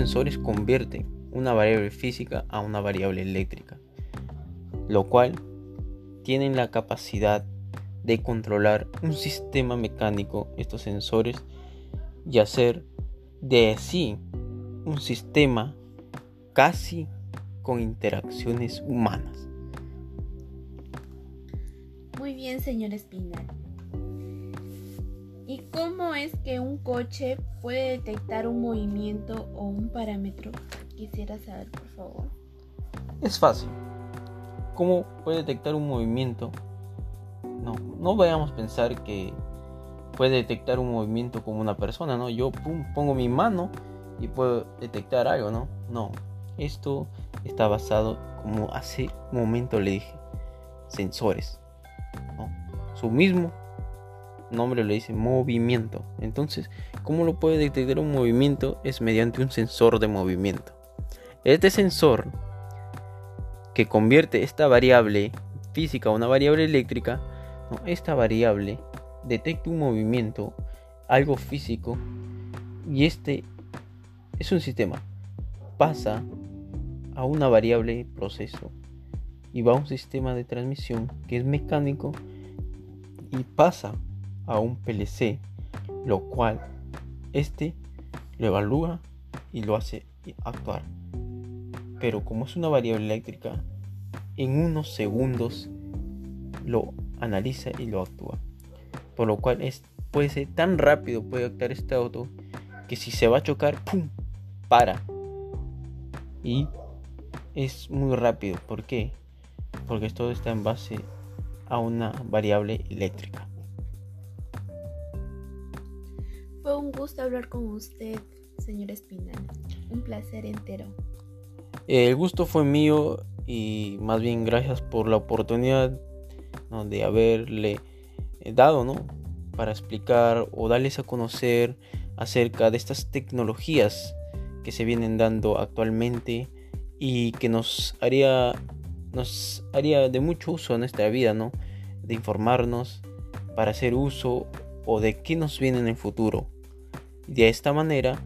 sensores convierten una variable física a una variable eléctrica, lo cual tienen la capacidad de controlar un sistema mecánico, estos sensores, y hacer de sí un sistema casi con interacciones humanas. Muy bien, señor Espinal. ¿Y cómo es que un coche puede detectar un movimiento o un parámetro? Quisiera saber, por favor. Es fácil. ¿Cómo puede detectar un movimiento? No, no vayamos a pensar que puede detectar un movimiento como una persona, ¿no? Yo pongo mi mano y puedo detectar algo, ¿no? No, esto está basado, como hace un momento le dije, sensores. Su mismo nombre le dice movimiento. Entonces, ¿cómo lo puede detectar un movimiento? Es mediante un sensor de movimiento. Este sensor que convierte esta variable física a una variable eléctrica, esta variable detecta un movimiento, algo físico, y este es un sistema. Pasa a una variable proceso y va a un sistema de transmisión que es mecánico y pasa a un PLC, lo cual este lo evalúa y lo hace actuar. Pero como es una variable eléctrica, en unos segundos lo analiza y lo actúa. Por lo cual es, puede ser tan rápido, puede actuar este auto, que si se va a chocar, ¡pum! Para. Y es muy rápido. ¿Por qué? Porque todo está en base a una variable eléctrica. Fue un gusto hablar con usted, señor Espinal. Un placer entero. El gusto fue mío y más bien gracias por la oportunidad de haberle dado, ¿no? Para explicar o darles a conocer acerca de estas tecnologías que se vienen dando actualmente y que nos haría nos haría de mucho uso en nuestra vida, ¿no? De informarnos para hacer uso o de qué nos viene en el futuro. De esta manera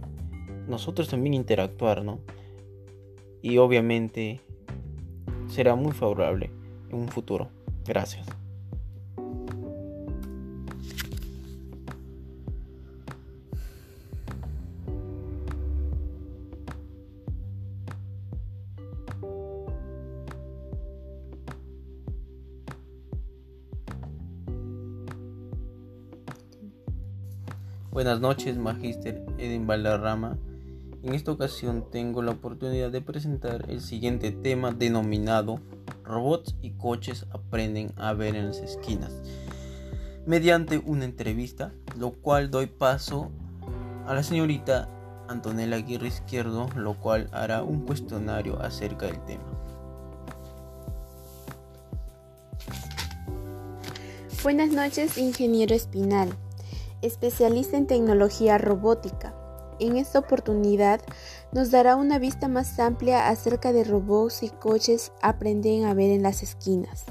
nosotros también interactuar, ¿no? Y obviamente será muy favorable en un futuro. Gracias. Buenas noches, Magíster Eden Valderrama. En esta ocasión tengo la oportunidad de presentar el siguiente tema denominado Robots y coches aprenden a ver en las esquinas. Mediante una entrevista, lo cual doy paso a la señorita Antonella Aguirre Izquierdo, lo cual hará un cuestionario acerca del tema. Buenas noches, ingeniero Espinal especialista en tecnología robótica. En esta oportunidad nos dará una vista más amplia acerca de robots y coches aprenden a ver en las esquinas.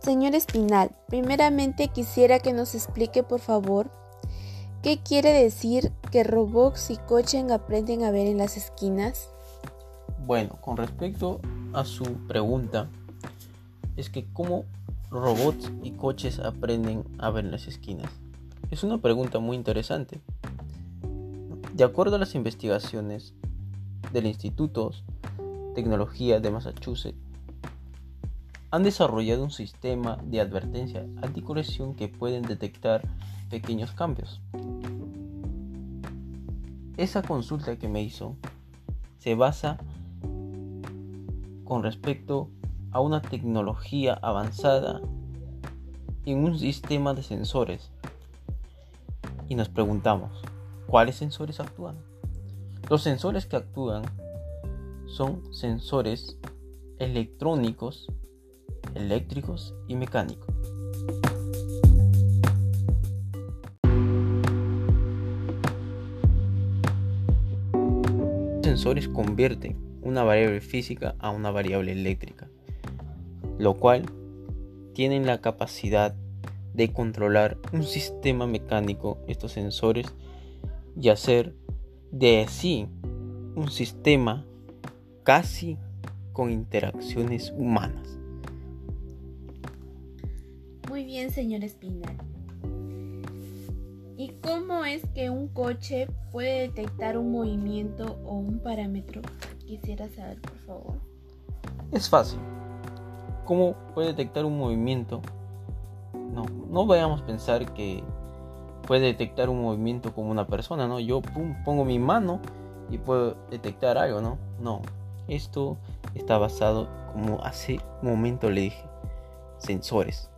Señor Espinal, primeramente quisiera que nos explique por favor qué quiere decir que robots y coches aprenden a ver en las esquinas. Bueno, con respecto a su pregunta, es que cómo robots y coches aprenden a ver las esquinas? Es una pregunta muy interesante. De acuerdo a las investigaciones del Instituto de Tecnología de Massachusetts, han desarrollado un sistema de advertencia anticolisión que pueden detectar pequeños cambios. Esa consulta que me hizo se basa con respecto a una tecnología avanzada en un sistema de sensores. Y nos preguntamos, ¿cuáles sensores actúan? Los sensores que actúan son sensores electrónicos, eléctricos y mecánicos. Los sensores convierten una variable física a una variable eléctrica lo cual tienen la capacidad de controlar un sistema mecánico, estos sensores, y hacer de sí un sistema casi con interacciones humanas. Muy bien, señor Espinal. ¿Y cómo es que un coche puede detectar un movimiento o un parámetro? Quisiera saber, por favor. Es fácil. ¿Cómo puede detectar un movimiento? No, no vayamos a pensar que puede detectar un movimiento como una persona, ¿no? Yo pongo mi mano y puedo detectar algo, ¿no? No, esto está basado, como hace un momento le dije, sensores.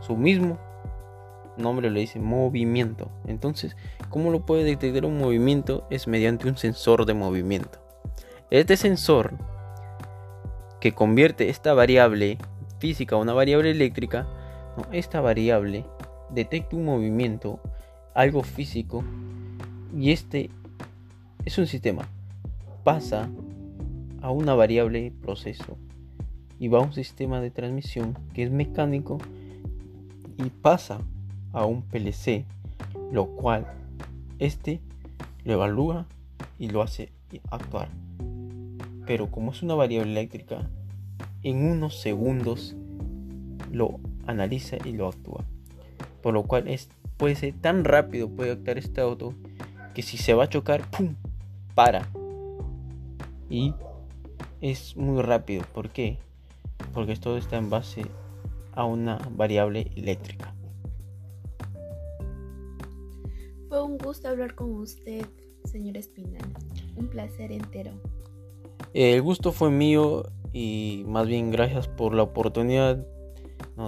Su mismo nombre le dice movimiento. Entonces, ¿cómo lo puede detectar un movimiento? Es mediante un sensor de movimiento. Este sensor que convierte esta variable física a una variable eléctrica, esta variable detecta un movimiento, algo físico, y este es un sistema. Pasa a una variable proceso y va a un sistema de transmisión que es mecánico y pasa a un PLC, lo cual este lo evalúa y lo hace actuar. Pero como es una variable eléctrica, en unos segundos lo analiza y lo actúa. Por lo cual es, puede ser tan rápido, puede actuar este auto, que si se va a chocar, ¡pum! para. Y es muy rápido. ¿Por qué? Porque todo está en base a una variable eléctrica. Fue un gusto hablar con usted, señor Espinal. Un placer entero. El gusto fue mío y más bien gracias por la oportunidad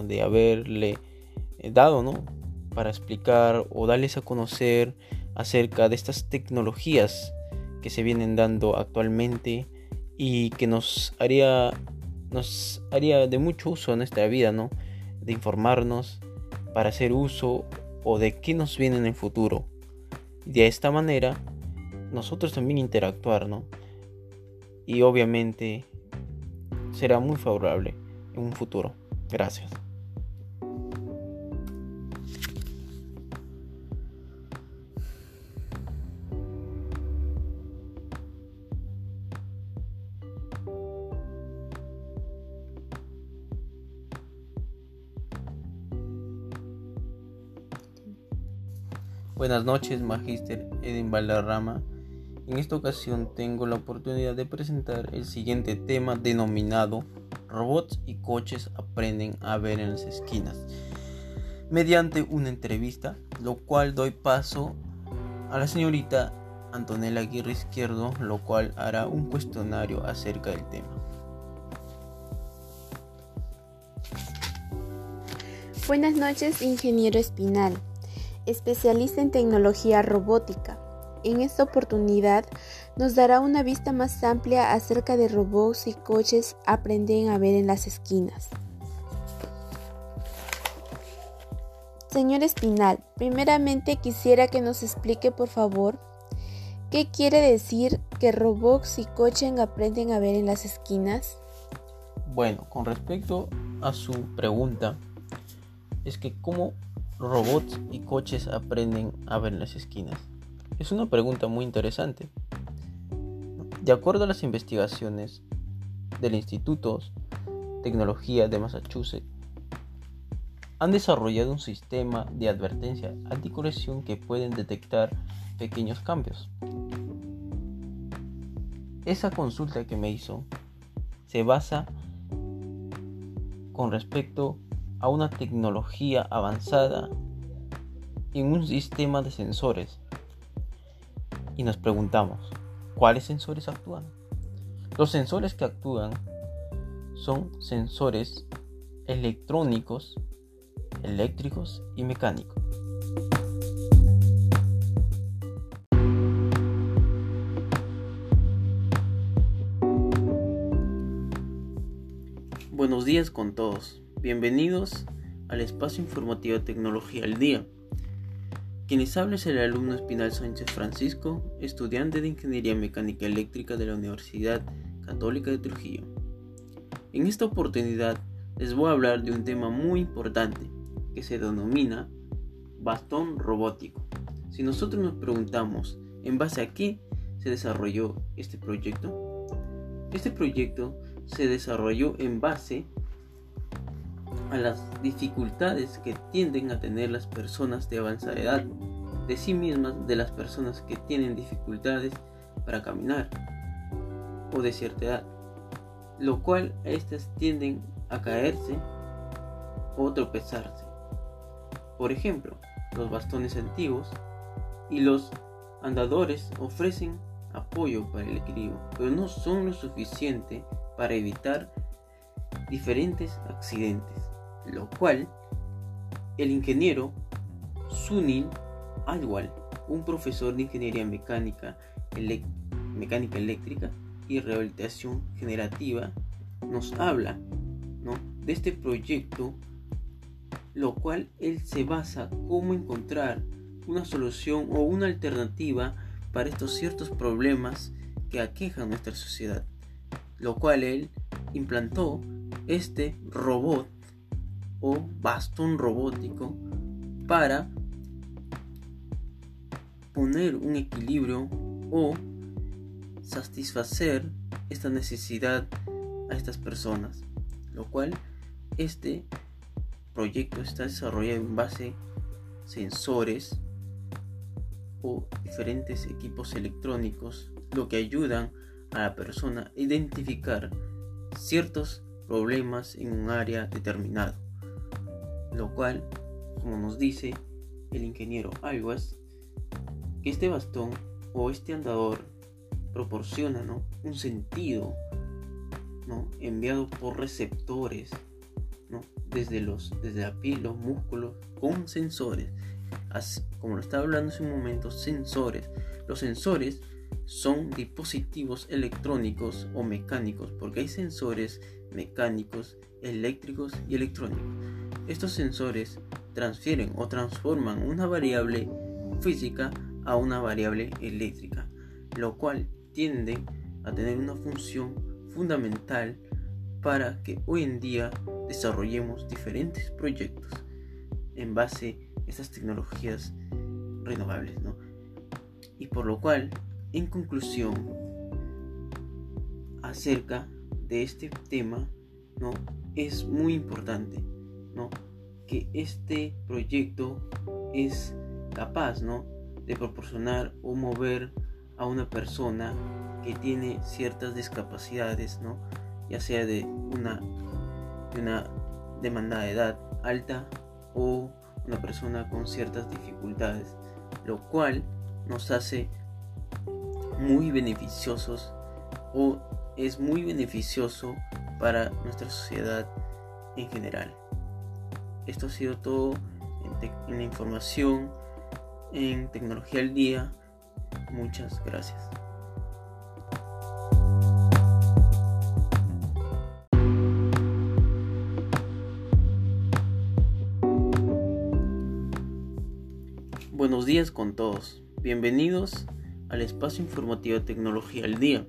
de haberle dado, ¿no? Para explicar o darles a conocer acerca de estas tecnologías que se vienen dando actualmente y que nos haría nos haría de mucho uso en nuestra vida, ¿no? De informarnos para hacer uso o de qué nos viene en el futuro. de esta manera nosotros también interactuar, ¿no? Y obviamente será muy favorable en un futuro. Gracias. Buenas noches, Magíster Eden Valderrama. En esta ocasión tengo la oportunidad de presentar el siguiente tema denominado Robots y coches aprenden a ver en las esquinas. Mediante una entrevista, lo cual doy paso a la señorita Antonella Aguirre Izquierdo, lo cual hará un cuestionario acerca del tema. Buenas noches, ingeniero Espinal especialista en tecnología robótica. En esta oportunidad nos dará una vista más amplia acerca de robots y coches aprenden a ver en las esquinas. Señor Espinal, primeramente quisiera que nos explique por favor qué quiere decir que robots y coches aprenden a ver en las esquinas. Bueno, con respecto a su pregunta, es que cómo robots y coches aprenden a ver las esquinas? Es una pregunta muy interesante. De acuerdo a las investigaciones del Instituto de Tecnología de Massachusetts, han desarrollado un sistema de advertencia anticorrección que pueden detectar pequeños cambios. Esa consulta que me hizo se basa con respecto a una tecnología avanzada en un sistema de sensores. Y nos preguntamos, ¿cuáles sensores actúan? Los sensores que actúan son sensores electrónicos, eléctricos y mecánicos. Buenos días con todos. Bienvenidos al espacio informativo Tecnología al Día. Quien les habla es el alumno Espinal Sánchez Francisco, estudiante de Ingeniería Mecánica Eléctrica de la Universidad Católica de Trujillo. En esta oportunidad les voy a hablar de un tema muy importante que se denomina bastón robótico. Si nosotros nos preguntamos en base a qué se desarrolló este proyecto, este proyecto se desarrolló en base a las dificultades que tienden a tener las personas de avanzada edad, de sí mismas, de las personas que tienen dificultades para caminar o de cierta edad, lo cual estas tienden a caerse o tropezarse. Por ejemplo, los bastones antiguos y los andadores ofrecen apoyo para el equilibrio, pero no son lo suficiente para evitar diferentes accidentes, lo cual el ingeniero Sunil Alwal, un profesor de ingeniería mecánica, mecánica eléctrica y rehabilitación generativa, nos habla de este proyecto, lo cual él se basa cómo encontrar una solución o una alternativa para estos ciertos problemas que aquejan nuestra sociedad, lo cual él implantó este robot o bastón robótico para poner un equilibrio o satisfacer esta necesidad a estas personas, lo cual este proyecto está desarrollado en base a sensores o diferentes equipos electrónicos, lo que ayudan a la persona a identificar ciertos problemas en un área determinado, lo cual, como nos dice el ingeniero Alguas, que este bastón o este andador proporciona un sentido ¿no? enviado por receptores ¿no? desde, los, desde la piel, los músculos, con sensores como lo estaba hablando hace un momento, sensores. Los sensores son dispositivos electrónicos o mecánicos, porque hay sensores mecánicos, eléctricos y electrónicos. Estos sensores transfieren o transforman una variable física a una variable eléctrica, lo cual tiende a tener una función fundamental para que hoy en día desarrollemos diferentes proyectos en base estas tecnologías renovables, ¿no? Y por lo cual, en conclusión, acerca de este tema, ¿no? Es muy importante, ¿no? Que este proyecto es capaz, ¿no? De proporcionar o mover a una persona que tiene ciertas discapacidades, ¿no? Ya sea de una, de una de edad alta o una persona con ciertas dificultades, lo cual nos hace muy beneficiosos o es muy beneficioso para nuestra sociedad en general. Esto ha sido todo en, la información en Tecnología al Día. Muchas gracias. Buenos días con todos. Bienvenidos al espacio informativo Tecnología al Día.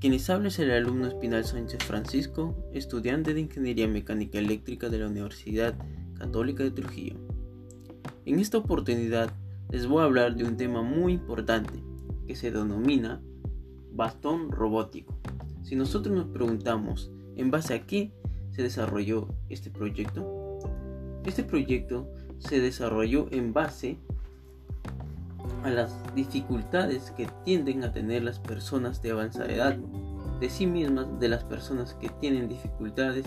Quienes habla es el alumno Espinal Sánchez Francisco, estudiante de Ingeniería Mecánica Eléctrica de la Universidad Católica de Trujillo. En esta oportunidad les voy a hablar de un tema muy importante que se denomina bastón robótico. Si nosotros nos preguntamos en base a qué se desarrolló este proyecto, este proyecto se desarrolló en base a las dificultades que tienden a tener las personas de avanzada edad, de sí mismas, de las personas que tienen dificultades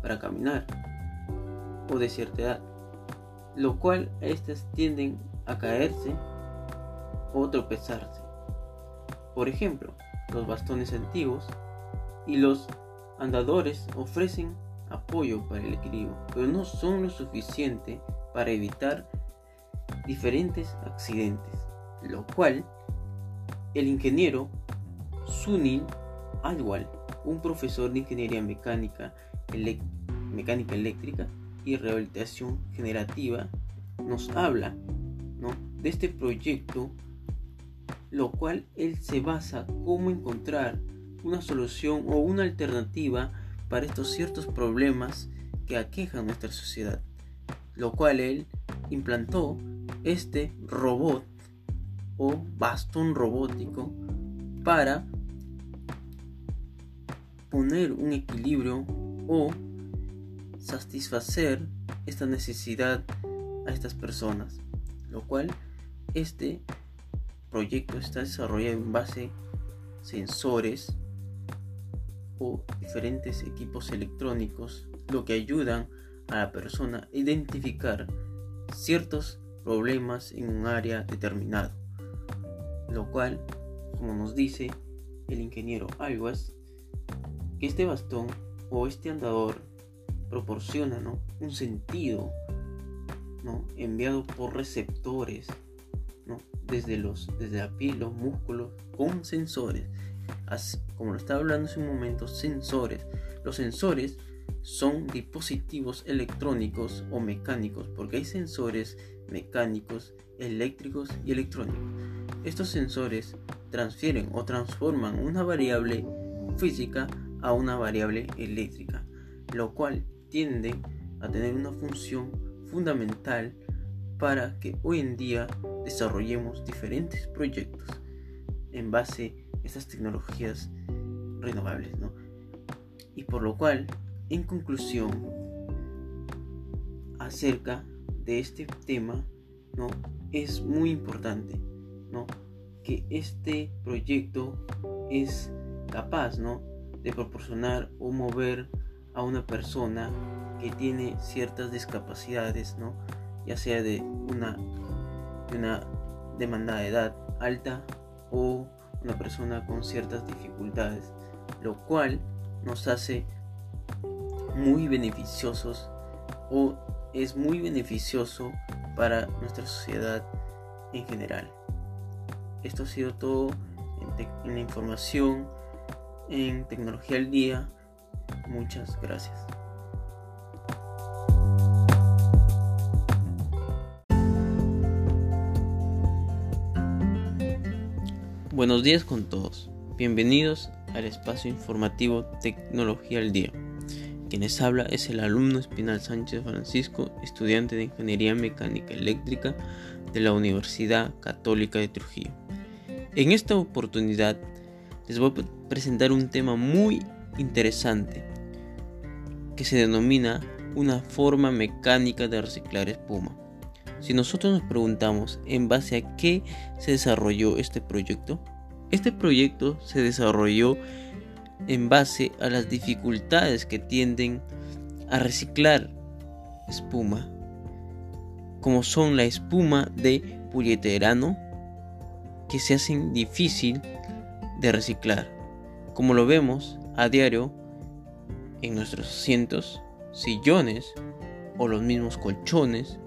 para caminar o de cierta edad, lo cual estas tienden a caerse o tropezarse. Por ejemplo, los bastones antiguos y los andadores ofrecen apoyo para el equilibrio, pero no son lo suficiente para evitar diferentes accidentes, lo cual el ingeniero Sunil Alwal, un profesor de ingeniería mecánica, mecánica eléctrica y rehabilitación generativa, nos habla de este proyecto, lo cual él se basa cómo encontrar una solución o una alternativa para estos ciertos problemas que aquejan nuestra sociedad lo cual él implantó este robot o bastón robótico para poner un equilibrio o satisfacer esta necesidad a estas personas, lo cual este proyecto está desarrollado en base a sensores o diferentes equipos electrónicos, lo que ayudan a la persona a identificar ciertos problemas en un área determinado, lo cual, como nos dice el ingeniero Alguas, que este bastón o este andador proporciona un sentido ¿no? enviado por receptores ¿no? desde, los, desde la piel, los músculos, con sensores. como lo estaba hablando hace un momento, sensores. Los sensores son dispositivos electrónicos o mecánicos, porque hay sensores mecánicos, eléctricos y electrónicos. Estos sensores transfieren o transforman una variable física a una variable eléctrica, lo cual tiende a tener una función fundamental para que hoy en día desarrollemos diferentes proyectos en base a estas tecnologías renovables. Y por lo cual, en conclusión, acerca de este tema, ¿no? es muy importante que este proyecto es capaz ¿no? de proporcionar o mover a una persona que tiene ciertas discapacidades, ¿no? ya sea de una, de una de edad alta o una persona con ciertas dificultades, lo cual nos hace muy beneficiosos o es muy beneficioso para nuestra sociedad en general. Esto ha sido todo en, la información en Tecnología al Día. Muchas gracias. Buenos días con todos. Bienvenidos al espacio informativo Tecnología al Día. Quienes habla es el alumno Espinal Sánchez Francisco, estudiante de Ingeniería Mecánica Eléctrica de la Universidad Católica de Trujillo. En esta oportunidad les voy a presentar un tema muy interesante que se denomina una forma mecánica de reciclar espuma. Si nosotros nos preguntamos en base a qué se desarrolló este proyecto, este proyecto se desarrolló en base a las dificultades que tienden a reciclar espuma, como son la espuma de polieterano, que se hacen difícil de reciclar, como lo vemos a diario en nuestros asientos, sillones o los mismos colchones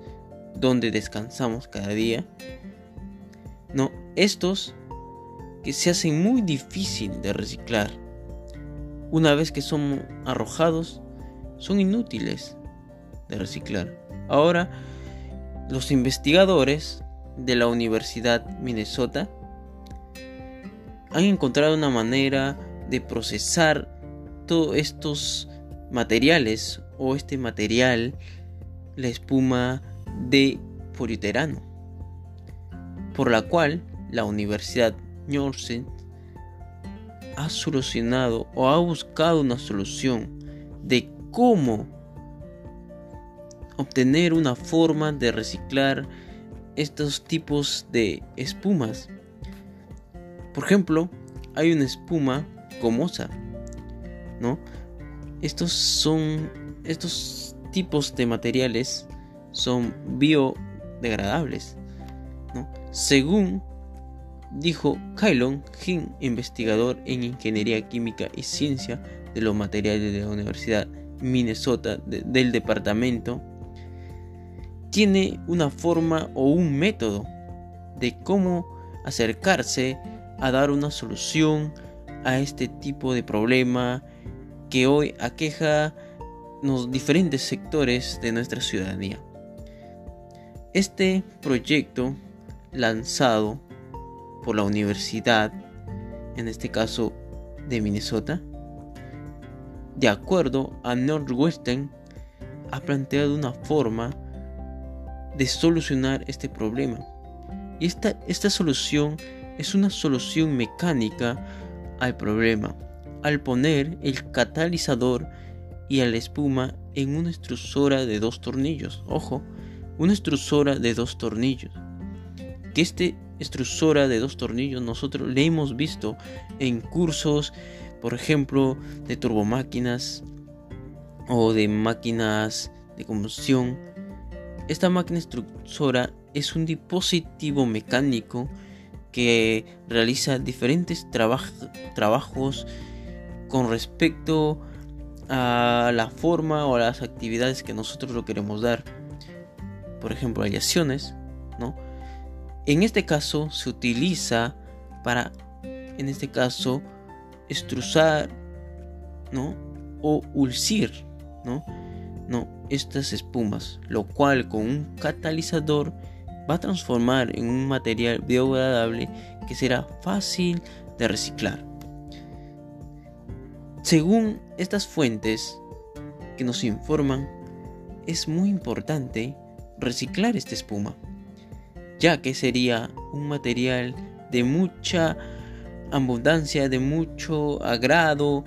donde descansamos cada día. No, estos que se hacen muy difícil de reciclar una vez que son arrojados, son inútiles de reciclar. Ahora, los investigadores de la Universidad Minnesota han encontrado una manera de procesar todos estos materiales o este material, la espuma de politerano, por la cual la Universidad Northern ha solucionado o ha buscado una solución de cómo obtener una forma de reciclar estos tipos de espumas. Por ejemplo, hay una espuma gomosa, ¿no? Estos son estos tipos de materiales son biodegradables, ¿no? Según dijo Kylon Jin, investigador en Ingeniería Química y Ciencia de los Materiales de la Universidad Minnesota del departamento, tiene una forma o un método de cómo acercarse a dar una solución a este tipo de problema que hoy aqueja los diferentes sectores de nuestra ciudadanía. Este proyecto lanzado por la universidad, en este caso de Minnesota, de acuerdo a Northwestern, ha planteado una forma de solucionar este problema. Y esta, esta solución es una solución mecánica al problema, al poner el catalizador y a la espuma en una extrusora de dos tornillos. Ojo, una extrusora de dos tornillos. Que este extrusora de dos tornillos nosotros le hemos visto en cursos, por ejemplo, de turbomáquinas o de máquinas de combustión. Esta máquina extrusora es un dispositivo mecánico que realiza diferentes trabajos con respecto a la forma o a las actividades que nosotros lo queremos dar. Por ejemplo, aleaciones, ¿no? En este caso se utiliza para, en este caso, extrusar, ¿no? O ulcir, ¿no? Estas espumas, lo cual con un catalizador va a transformar en un material biodegradable que será fácil de reciclar. Según estas fuentes que nos informan, es muy importante reciclar esta espuma, ya que sería un material de mucha abundancia, de mucho agrado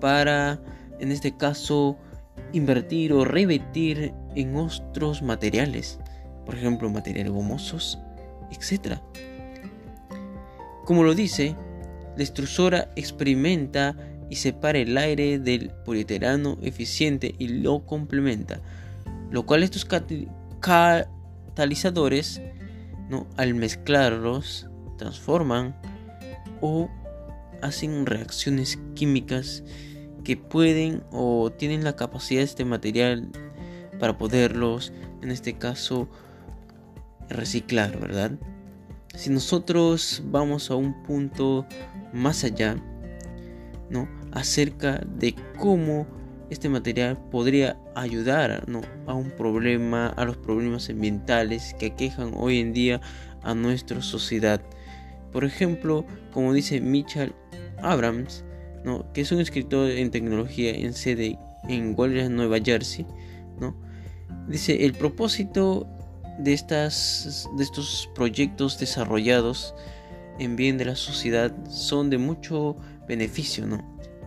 para, en este caso, invertir o revertir en otros materiales, por ejemplo, materiales gomosos, etc. Como lo dice, la extrusora experimenta y separa el aire del polietileno eficiente y lo complementa, lo cual estos catalizadores, ¿no? al mezclarlos, transforman o hacen reacciones químicas que pueden o tienen la capacidad de este material para poderlos, en este caso, reciclar, ¿verdad? Si nosotros vamos a un punto más allá, ¿no? acerca de cómo este material podría ayudar a un problema, a los problemas ambientales que aquejan hoy en día a nuestra sociedad. Por ejemplo, como dice Mitchell Abrams, ¿no? que es un escritor en tecnología en sede en Walter, Nueva Jersey, ¿no? dice el propósito de, estas, de estos proyectos desarrollados en bien de la sociedad son de mucho beneficio, ¿no?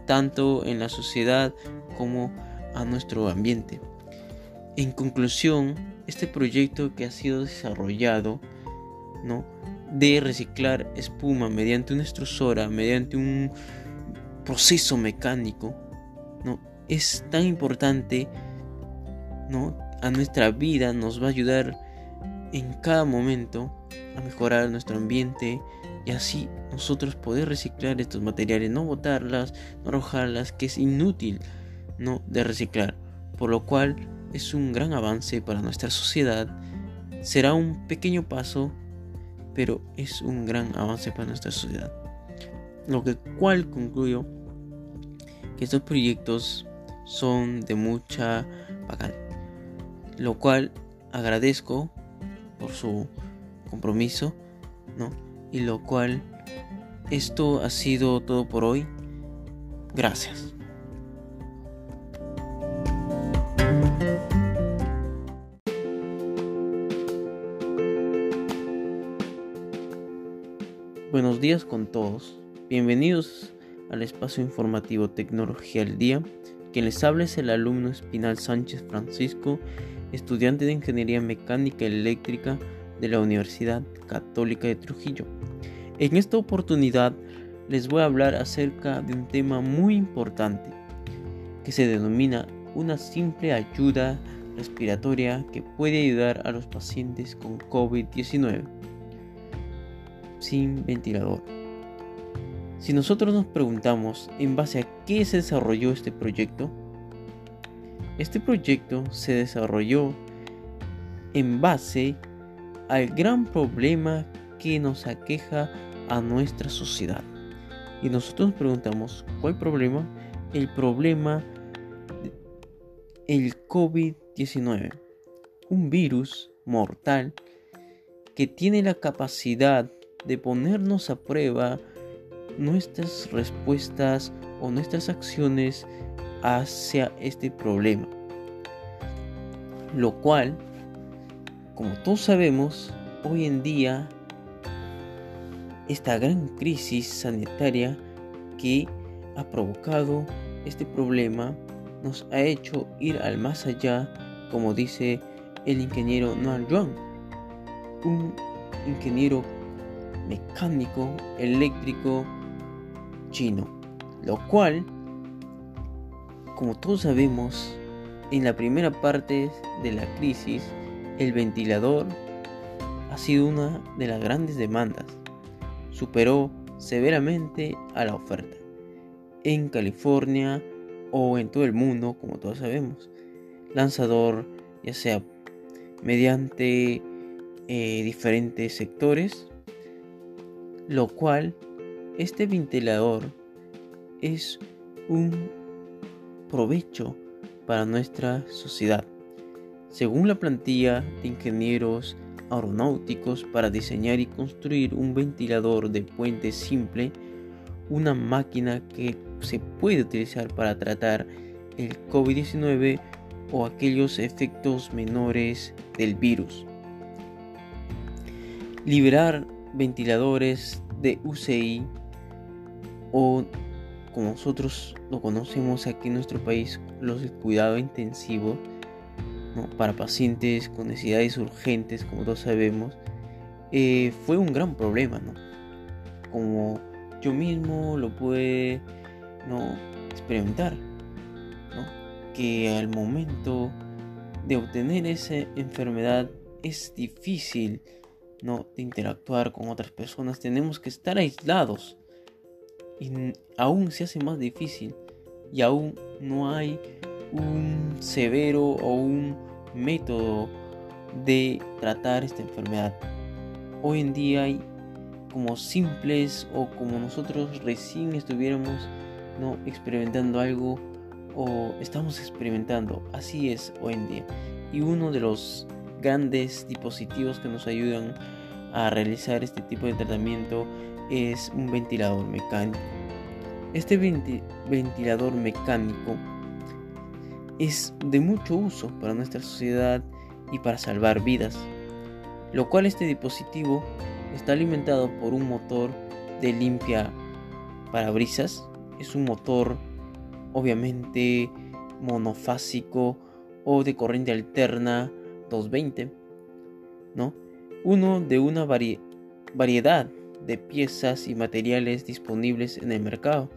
tanto en la sociedad como a nuestro ambiente. En conclusión, este proyecto que ha sido desarrollado, ¿no? de reciclar espuma mediante una extrusora, mediante un proceso mecánico, ¿no? es tan importante, ¿no? a nuestra vida, nos va a ayudar en cada momento a mejorar nuestro ambiente, y así nosotros poder reciclar estos materiales, no botarlas, no arrojarlas, que es inútil no de reciclar, por lo cual es un gran avance para nuestra sociedad. Será un pequeño paso, pero es un gran avance para nuestra sociedad. Lo que cual concluyo que estos proyectos son de mucha bacán, lo cual agradezco por su compromiso, ¿no? y lo cual esto ha sido todo por hoy. Gracias. Buenos días con todos. Bienvenidos al espacio informativo Tecnología al Día. Quien les habla es el alumno Espinal Sánchez Francisco, estudiante de Ingeniería Mecánica Eléctrica de la Universidad Católica de Trujillo. En esta oportunidad les voy a hablar acerca de un tema muy importante que se denomina una simple ayuda respiratoria que puede ayudar a los pacientes con COVID-19 sin ventilador. Si nosotros nos preguntamos en base a qué se desarrolló este proyecto, este proyecto se desarrolló en base al gran problema que nos aqueja a nuestra sociedad. Y nosotros nos preguntamos, ¿cuál problema? El problema el COVID-19, un virus mortal que tiene la capacidad de ponernos a prueba nuestras respuestas o nuestras acciones hacia este problema. Lo cual como todos sabemos, hoy en día esta gran crisis sanitaria que ha provocado este problema nos ha hecho ir al más allá, como dice el ingeniero Noah Yuan, un ingeniero mecánico eléctrico chino, lo cual, como todos sabemos, en la primera parte de la crisis, el ventilador ha sido una de las grandes demandas. Superó severamente a la oferta. En California o en todo el mundo, como todos sabemos, lanzador ya sea mediante eh, diferentes sectores, lo cual este ventilador es un provecho para nuestra sociedad. Según la plantilla de ingenieros aeronáuticos para diseñar y construir un ventilador de puente simple, una máquina que se puede utilizar para tratar el COVID-19 o aquellos efectos menores del virus. Liberar ventiladores de UCI o como nosotros lo conocemos aquí en nuestro país, los de cuidado intensivo, para pacientes con necesidades urgentes, como todos sabemos, eh, fue un gran problema, ¿no? Como yo mismo lo pude ¿no? experimentar, que al momento de obtener esa enfermedad es difícil ¿no? de interactuar con otras personas, tenemos que estar aislados aún se hace más difícil y aún no hay un severo o un método de tratar esta enfermedad. Hoy en día hay como simples o como nosotros recién estuviéramos no experimentando algo o estamos experimentando. Así es hoy en día. Y uno de los grandes dispositivos que nos ayudan a realizar este tipo de tratamiento es un ventilador mecánico. Este ventilador mecánico es de mucho uso para nuestra sociedad y para salvar vidas, lo cual este dispositivo está alimentado por un motor de limpia parabrisas, es un motor obviamente monofásico o de corriente alterna 220, ¿no? Uno de una variedad de piezas y materiales disponibles en el mercado,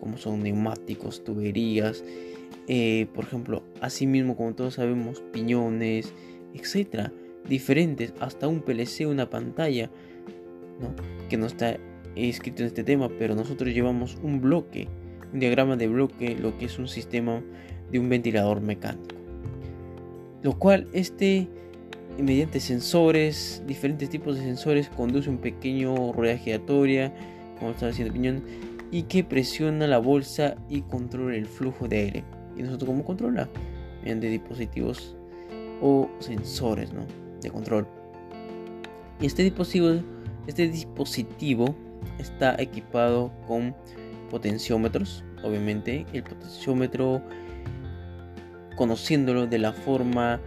como son neumáticos, tuberías, eh, por ejemplo, asimismo como todos sabemos, piñones, etcétera, diferentes, hasta un PLC, una pantalla, ¿no? que no está escrito en este tema, pero nosotros llevamos un bloque, un diagrama de bloque, lo que es un sistema de un ventilador mecánico, lo cual este mediante sensores, diferentes tipos de sensores, conduce un pequeño rueda giratoria, como está haciendo piñón, y que presiona la bolsa y controla el flujo de aire. ¿Y nosotros cómo controla? Mediante dispositivos o sensores ¿no? de control. Y este dispositivo, este dispositivo está equipado con potenciómetros. Obviamente, el potenciómetro, conociéndolo de la forma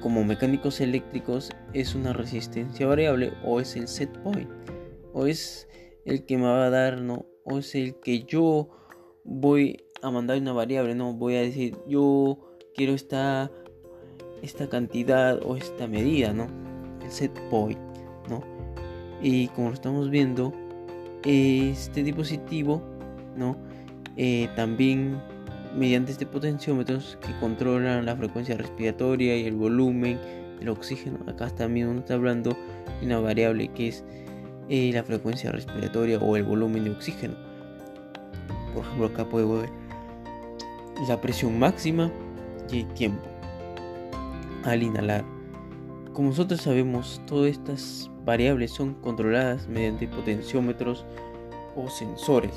como mecánicos eléctricos es una resistencia variable o es el set point o es el que me va a dar no o es el que yo voy a mandar una variable no voy a decir yo quiero esta esta cantidad o esta medida no el set point no y como lo estamos viendo este dispositivo no eh, también mediante este potenciómetros que controlan la frecuencia respiratoria y el volumen del oxígeno. Acá también uno está hablando de una variable que es eh, la frecuencia respiratoria o el volumen de oxígeno. Por ejemplo, acá puedo ver la presión máxima y el tiempo al inhalar. Como nosotros sabemos, todas estas variables son controladas mediante potenciómetros o sensores,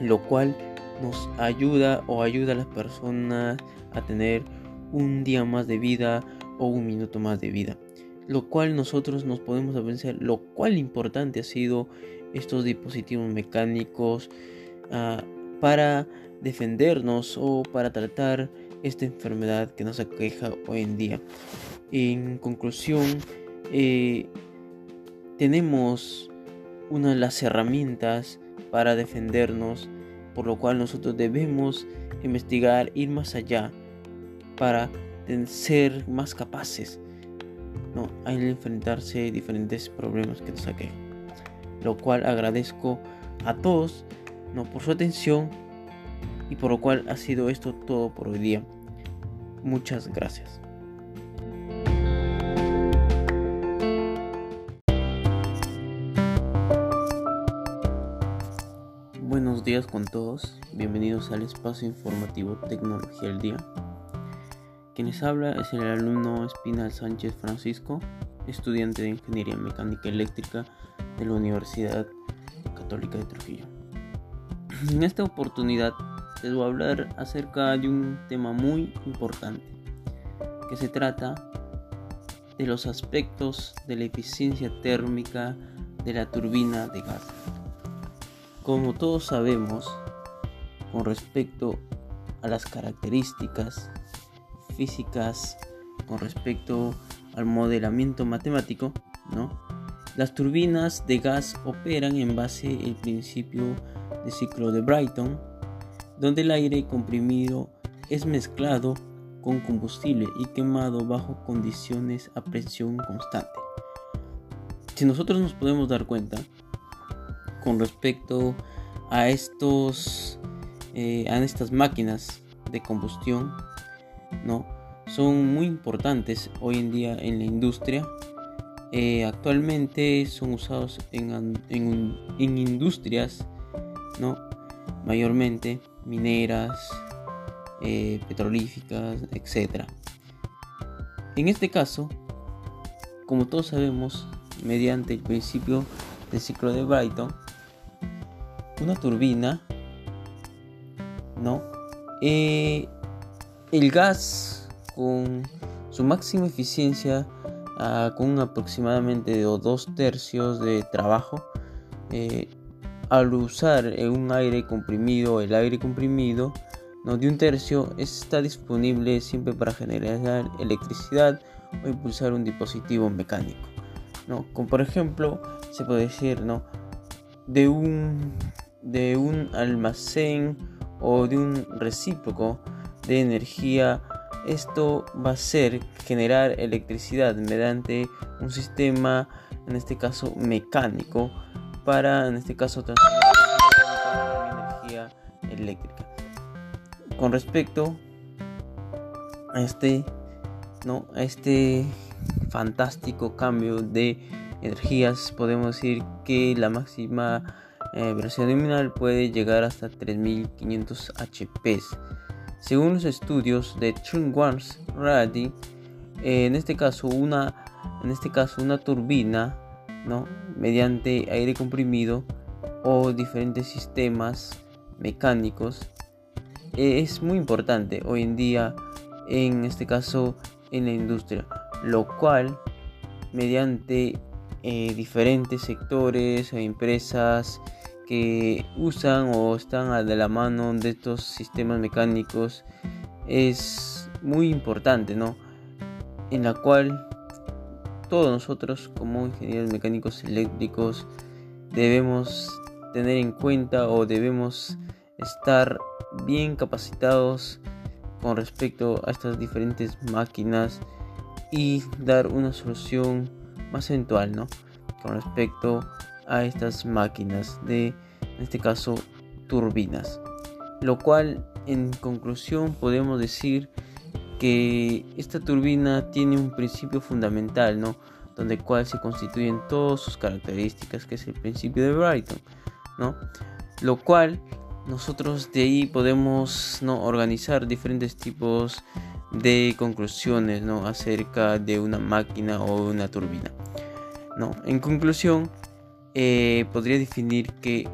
lo cual nos ayuda o ayuda a las personas a tener un día más de vida o un minuto más de vida. Lo cual nosotros nos podemos pensar, lo cual importante ha sido estos dispositivos mecánicos ah, para defendernos o para tratar esta enfermedad que nos aqueja hoy en día. En conclusión, eh, tenemos una de las herramientas para defendernos, por lo cual nosotros debemos investigar, ir más allá para ser más capaces ¿no? a enfrentarse a diferentes problemas que nos aquejan. Lo cual agradezco a todos ¿no? por su atención y por lo cual ha sido esto todo por hoy día. Muchas gracias. Días con todos, bienvenidos al espacio informativo Tecnología del Día. Quienes habla es el alumno Espinal Sánchez Francisco, estudiante de Ingeniería Mecánica Eléctrica de la Universidad Católica de Trujillo. En esta oportunidad les voy a hablar acerca de un tema muy importante, que se trata de los aspectos de la eficiencia térmica de la turbina de gas. Como todos sabemos, con respecto a las características físicas, con respecto al modelamiento matemático, ¿no? Las turbinas de gas operan en base al principio de ciclo de Brighton, donde el aire comprimido es mezclado con combustible y quemado bajo condiciones a presión constante. Si nosotros nos podemos dar cuenta con respecto a estos eh, a estas máquinas de combustión, no son muy importantes hoy en día en la industria. Eh, actualmente son usados en, en, industrias, no mayormente mineras, eh, petrolíficas, etc. En este caso, como todos sabemos, mediante el principio del ciclo de Brighton, una turbina, ¿no? Eh, el gas con su máxima eficiencia, ah, con aproximadamente dos tercios de trabajo, eh, al usar un aire comprimido, el aire comprimido no de un tercio está disponible siempre para generar electricidad o impulsar un dispositivo mecánico. ¿no? Como por ejemplo, se puede decir ¿no? de, un, de un almacén o de un recíproco de energía. Esto va a ser generar electricidad mediante un sistema, en este caso mecánico, para en este caso transformar energía eléctrica. Con respecto a este, ¿no? a este fantástico cambio de energías, podemos decir que la máxima eh, velocidad nominal puede llegar hasta 3500 HP. Según los estudios de Chungwans Radi, eh, en este caso una en este caso una turbina ¿no? mediante aire comprimido o diferentes sistemas mecánicos es muy importante hoy en día en este caso en la industria lo cual mediante eh, diferentes sectores o empresas que usan o están de la mano de estos sistemas mecánicos es muy importante no en la cual todos nosotros como ingenieros mecánicos eléctricos debemos tener en cuenta o debemos estar bien capacitados con respecto a estas diferentes máquinas y dar una solución más eventual ¿no? con respecto a estas máquinas de en este caso turbinas lo cual en conclusión podemos decir que esta turbina tiene un principio fundamental, ¿no? Donde cual se constituyen todas sus características, que es el principio de Brighton, ¿no? Lo cual nosotros de ahí podemos ¿no? organizar diferentes tipos de conclusiones ¿no? acerca de una máquina o una turbina. ¿no? En conclusión, eh, podría definir que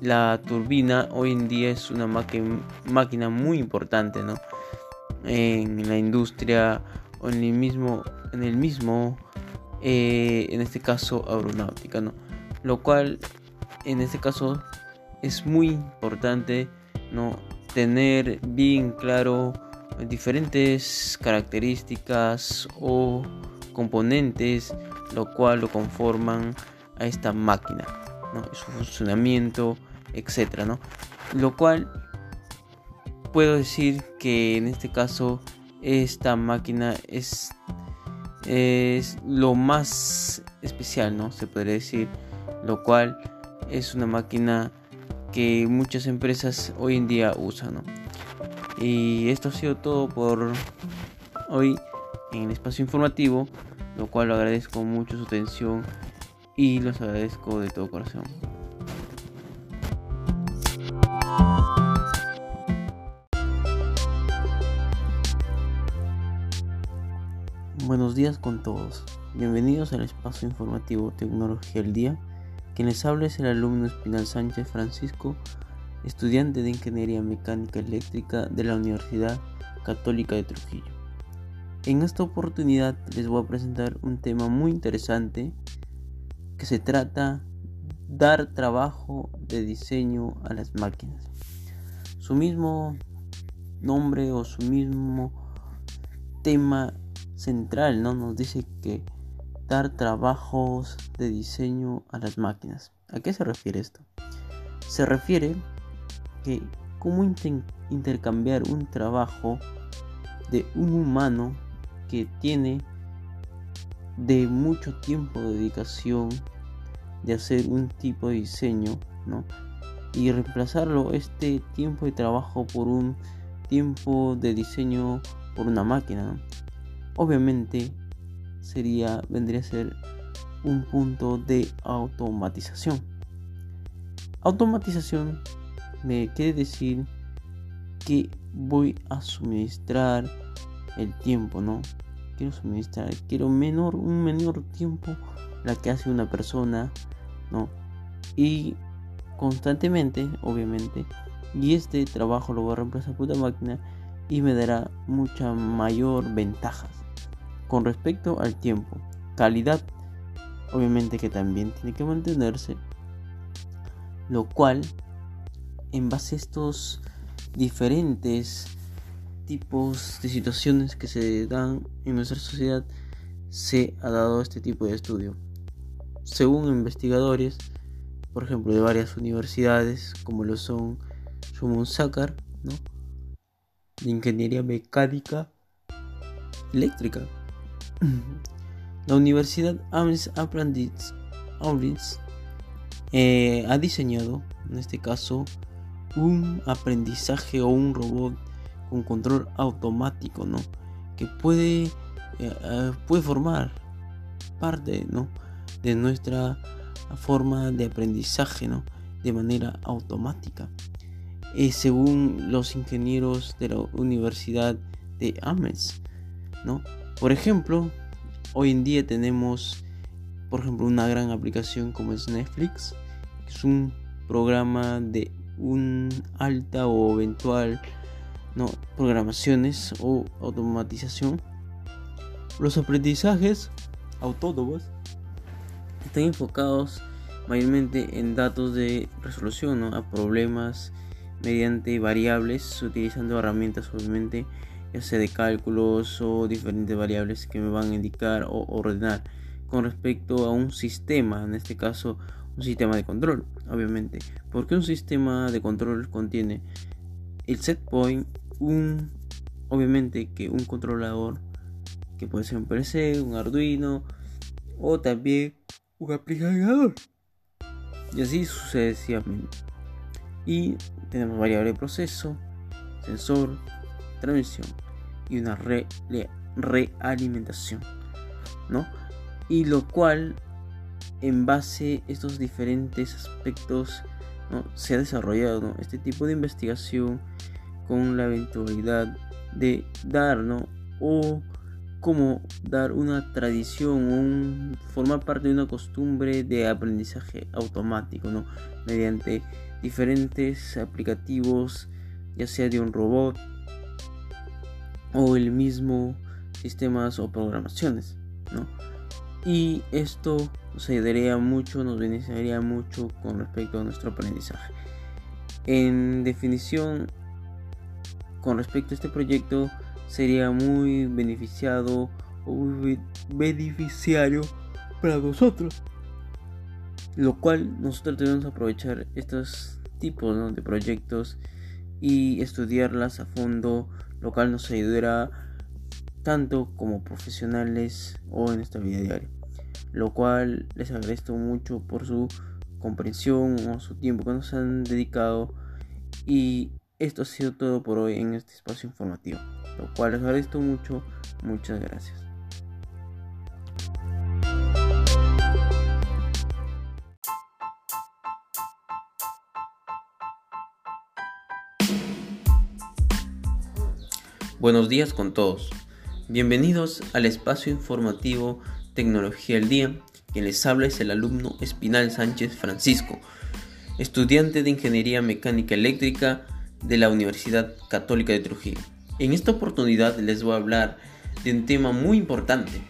la turbina hoy en día es una máquina muy importante, ¿no? en la industria o en el mismo, en el mismo, eh, en este caso aeronáutica, ¿no? Lo cual, en este caso, es muy importante, ¿no? Tener bien claro diferentes características o componentes lo cual lo conforman a esta máquina, su funcionamiento, etcétera, ¿no? Lo cual puedo decir que en este caso esta máquina es, es lo más especial, ¿no? Se podría decir, lo cual es una máquina que muchas empresas hoy en día usan, Y esto ha sido todo por hoy en el espacio informativo, lo cual lo agradezco mucho su atención y los agradezco de todo corazón. Buenos días con todos. Bienvenidos al espacio informativo Tecnología al Día. Quien les habla es el alumno Espinal Sánchez Francisco, estudiante de Ingeniería Mecánica Eléctrica de la Universidad Católica de Trujillo. En esta oportunidad les voy a presentar un tema muy interesante que se trata dar trabajo de diseño a las máquinas. Su mismo nombre o su mismo tema central ¿no? nos dice que dar trabajos de diseño a las máquinas. ¿A qué se refiere esto? Se refiere que cómo intercambiar un trabajo de un humano que tiene de mucho tiempo de dedicación de hacer un tipo de diseño, ¿no? Y reemplazarlo este tiempo de trabajo por un tiempo de diseño por una máquina. Obviamente sería vendría a ser un punto de automatización. Automatización me quiere decir que voy a suministrar el tiempo, ¿no? Quiero suministrar, quiero menor, un menor tiempo la que hace una persona, ¿no? Y constantemente, obviamente, y este trabajo lo voy a reemplazar por una máquina y me dará mucha mayor ventajas con respecto al tiempo, calidad, obviamente que también tiene que mantenerse, lo cual en base a estos diferentes tipos de situaciones que se dan en nuestra sociedad se ha dado este tipo de estudio. Según investigadores, por ejemplo, de varias universidades, como lo son Shumon Sakar, de Ingeniería Mecánica Eléctrica, la Universidad Ames Aprendiz eh, ha diseñado, en este caso, un aprendizaje o un robot con control automático, ¿no? Que puede, eh, eh, puede formar parte, ¿no? De nuestra forma de aprendizaje, ¿no? De manera automática. Eh, según los ingenieros de la Universidad de Ames, ¿no? Por ejemplo, hoy en día tenemos, por ejemplo, una gran aplicación como es Netflix, que es un programa de un alta o eventual no, programaciones o automatización. Los aprendizajes autónomos están enfocados mayormente en datos de resolución a problemas mediante variables utilizando herramientas obviamente ya sea de cálculos o diferentes variables que me van a indicar o ordenar con respecto a un sistema en este caso un sistema de control obviamente porque un sistema de control contiene el set point un obviamente que un controlador que puede ser un PC, un Arduino o también un aplicador. Y así sucesivamente. Y tenemos variable de proceso sensor transmisión y una realimentación no y lo cual en base a estos diferentes aspectos se ha desarrollado este tipo de investigación con la eventualidad de dar, ¿no? O como dar una tradición o formar parte de una costumbre de aprendizaje automático, ¿no? Mediante diferentes aplicativos, ya sea de un robot o el mismo sistemas o programaciones, ¿no? Y esto nos ayudaría mucho, nos beneficiaría mucho con respecto a nuestro aprendizaje. En definición, con respecto a este proyecto sería muy beneficiado o beneficiario para nosotros. Lo cual nosotros debemos aprovechar estos tipos de proyectos y estudiarlas a fondo, lo cual nos ayudará tanto como profesionales o en esta vida diaria. Lo cual les agradezco mucho por su comprensión o su tiempo que nos han dedicado y esto ha sido todo por hoy en este espacio informativo, lo cual les agradezco mucho, muchas gracias. Buenos días con todos. Bienvenidos al espacio informativo Tecnología del Día. Quien les habla es el alumno Espinal Sánchez Francisco, estudiante de Ingeniería Mecánica Eléctrica de la Universidad Católica de Trujillo. En esta oportunidad les voy a hablar de un tema muy importante,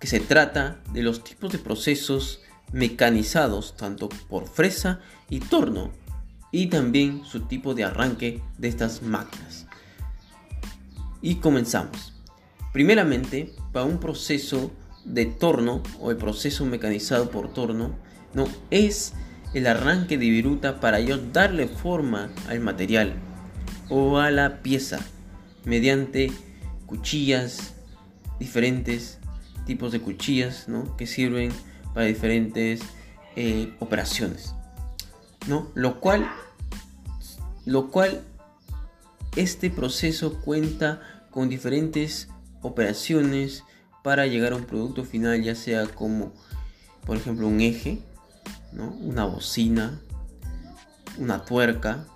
que se trata de los tipos de procesos mecanizados tanto por fresa y torno y también su tipo de arranque de estas máquinas. Y comenzamos. Primeramente, para un proceso de torno o el proceso mecanizado por torno, no es el arranque de viruta para ellos darle forma al material o a la pieza mediante cuchillas diferentes tipos de cuchillas ¿no? que sirven para diferentes eh, operaciones ¿no? lo cual lo cual este proceso cuenta con diferentes operaciones para llegar a un producto final, ya sea como, por ejemplo, un eje, una bocina, una tuerca.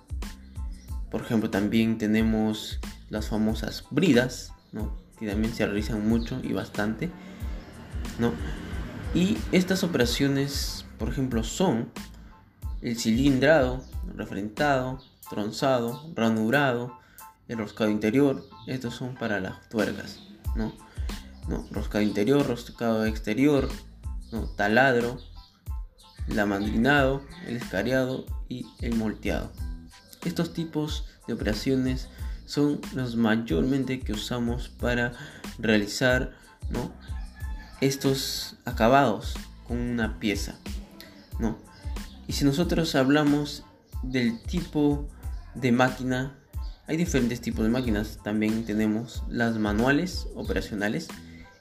Por ejemplo, también tenemos las famosas bridas, que también se realizan mucho y bastante. Y estas operaciones, por ejemplo, son el cilindrado, refrentado, tronzado, ranurado, el roscado interior, estos son para las tuercas, ¿no? Roscado interior, roscado exterior, taladro, lamandrinado, el escariado y el molteado. Estos tipos de operaciones son los mayormente que usamos para realizar estos acabados con una pieza. ¿no? Y si nosotros hablamos del tipo de máquina hay diferentes tipos de máquinas. También tenemos las manuales operacionales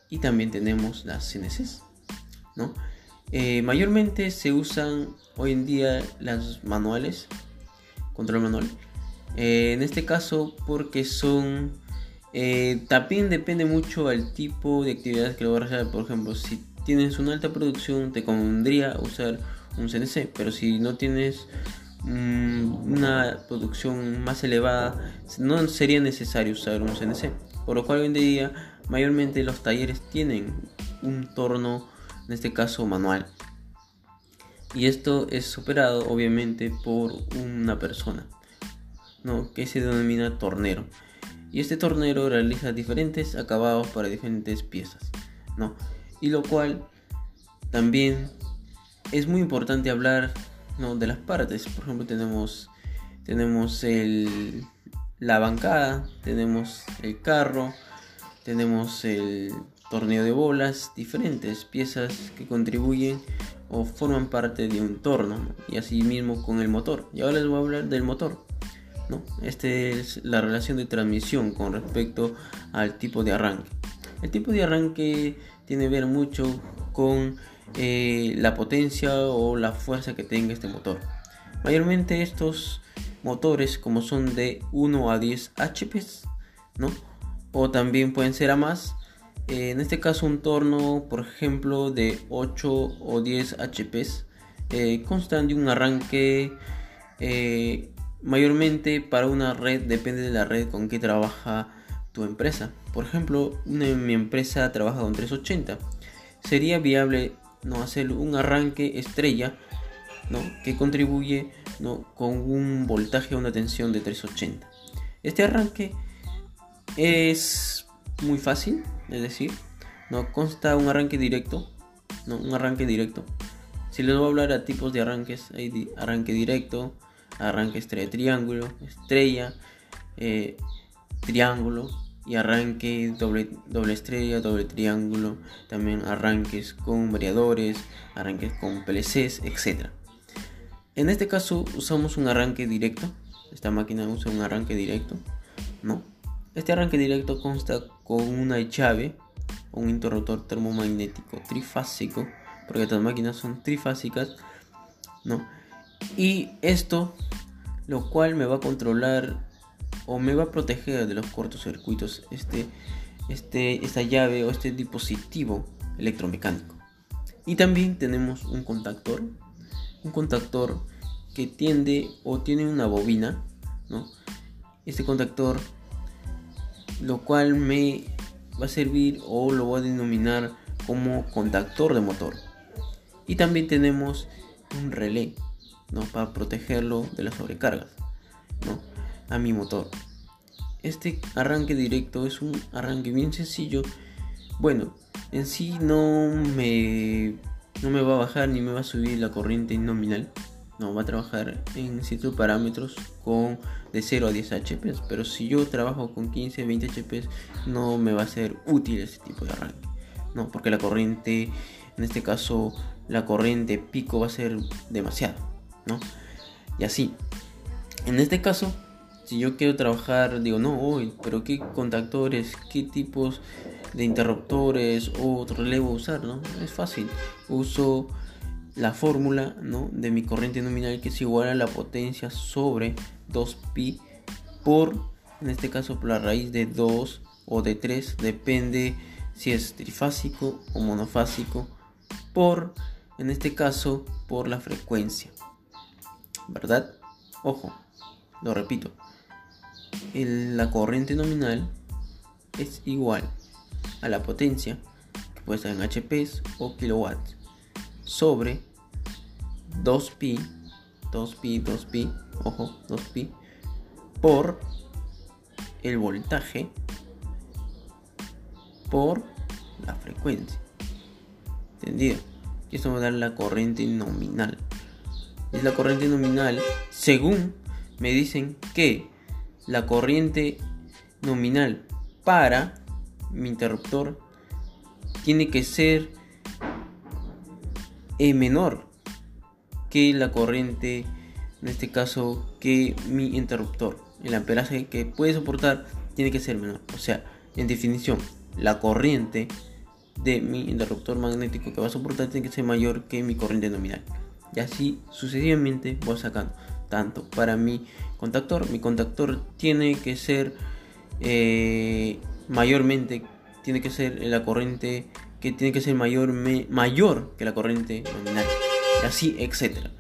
y también tenemos las CNCs. ¿no? Eh, mayormente se usan hoy en día las manuales, control manual. Eh, en este caso porque son... Eh, también depende mucho al tipo de actividad que lo vas a realizar. Por ejemplo, si tienes una alta producción te convendría usar un CNC, pero si no tienes Mm, una producción más elevada, no sería necesario usar un CNC. Por lo cual hoy en día mayormente los talleres tienen un torno, en este caso manual. Y esto es operado obviamente por una persona, ¿no? que se denomina tornero. Y este tornero realiza diferentes acabados para diferentes piezas. ¿no? Y lo cual también es muy importante hablar no, de las partes. Por ejemplo, tenemos, tenemos el, la bancada, tenemos el carro, tenemos el torneo de bolas, diferentes piezas que contribuyen o forman parte de un torno y así mismo con el motor. Y ahora les voy a hablar del motor. ¿no? Esta es la relación de transmisión con respecto al tipo de arranque. El tipo de arranque tiene que ver mucho con eh, la potencia o la fuerza que tenga este motor. Mayormente estos motores como son de 1 a 10 HP, ¿no? O también pueden ser a más. Eh, en este caso un torno, por ejemplo, de 8 o 10 HP eh, constan de un arranque mayormente para una red, depende de la red con que trabaja tu empresa. Por ejemplo, mi empresa trabaja con 380. Sería viable ¿no? hacer un arranque estrella ¿no? que contribuye ¿no? con un voltaje o una tensión de 380. Este arranque es muy fácil, es decir, no consta un arranque directo, no un arranque directo. Si les voy a hablar a tipos de arranques, hay arranque directo, arranque estrella triángulo, estrella, eh, triángulo, y arranque doble, doble estrella, doble triángulo, también arranques con variadores, arranques con PLCs, etc. En este caso usamos un arranque directo, esta máquina usa un arranque directo, ¿no? Este arranque directo consta una llave, un interruptor termomagnético trifásico, porque estas máquinas son trifásicas, ¿no? Y esto, lo cual me va a controlar o me va a proteger de los cortocircuitos este, este, esta llave o este dispositivo electromecánico. Y también tenemos un contactor, un contactor que tiende o tiene una bobina, ¿no? Este contactor, lo cual me va a servir o lo voy a denominar como contactor de motor. Y también tenemos un relé, ¿no? Para protegerlo de las sobrecargas, ¿no? A mi motor. Este arranque directo es un arranque bien sencillo. Bueno, en sí no me, no me va a bajar ni me va a subir la corriente nominal. No, va a trabajar en ciertos parámetros con de 0 a 10 HP. Pero si yo trabajo con 15, 20 HP, no me va a ser útil ese tipo de arranque. No, porque la corriente, en este caso, la corriente pico va a ser demasiado. ¿no? Y así. En este caso, si yo quiero trabajar, digo, no, hoy, pero qué contactores, qué tipos de interruptores o relevo usar, ¿no? Es fácil. Uso la fórmula, ¿no? De mi corriente nominal que es igual a la potencia sobre 2pi por, en este caso, por la raíz de 2 o de 3, depende si es trifásico o monofásico, por, en este caso, por la frecuencia. ¿Verdad? Ojo, lo repito, la corriente nominal es igual a la potencia, que puede estar en HP o kilowatts, sobre 2pi, 2pi, 2pi, ojo, 2pi, por el voltaje por la frecuencia. ¿Entendido? Y esto va a dar la corriente nominal. Es la corriente nominal según me dicen que la corriente nominal para mi interruptor tiene que ser eh, menor que la corriente, en este caso, que mi interruptor. El amperaje que puede soportar tiene que ser menor. O sea, en definición, la corriente de mi interruptor magnético que va a soportar tiene que ser mayor que mi corriente nominal. Y así sucesivamente voy sacando tanto para mi contactor. Mi contactor tiene que ser eh, mayormente, tiene que ser la corriente que tiene que ser mayor, mayor que la corriente nominal. Y así, etcétera.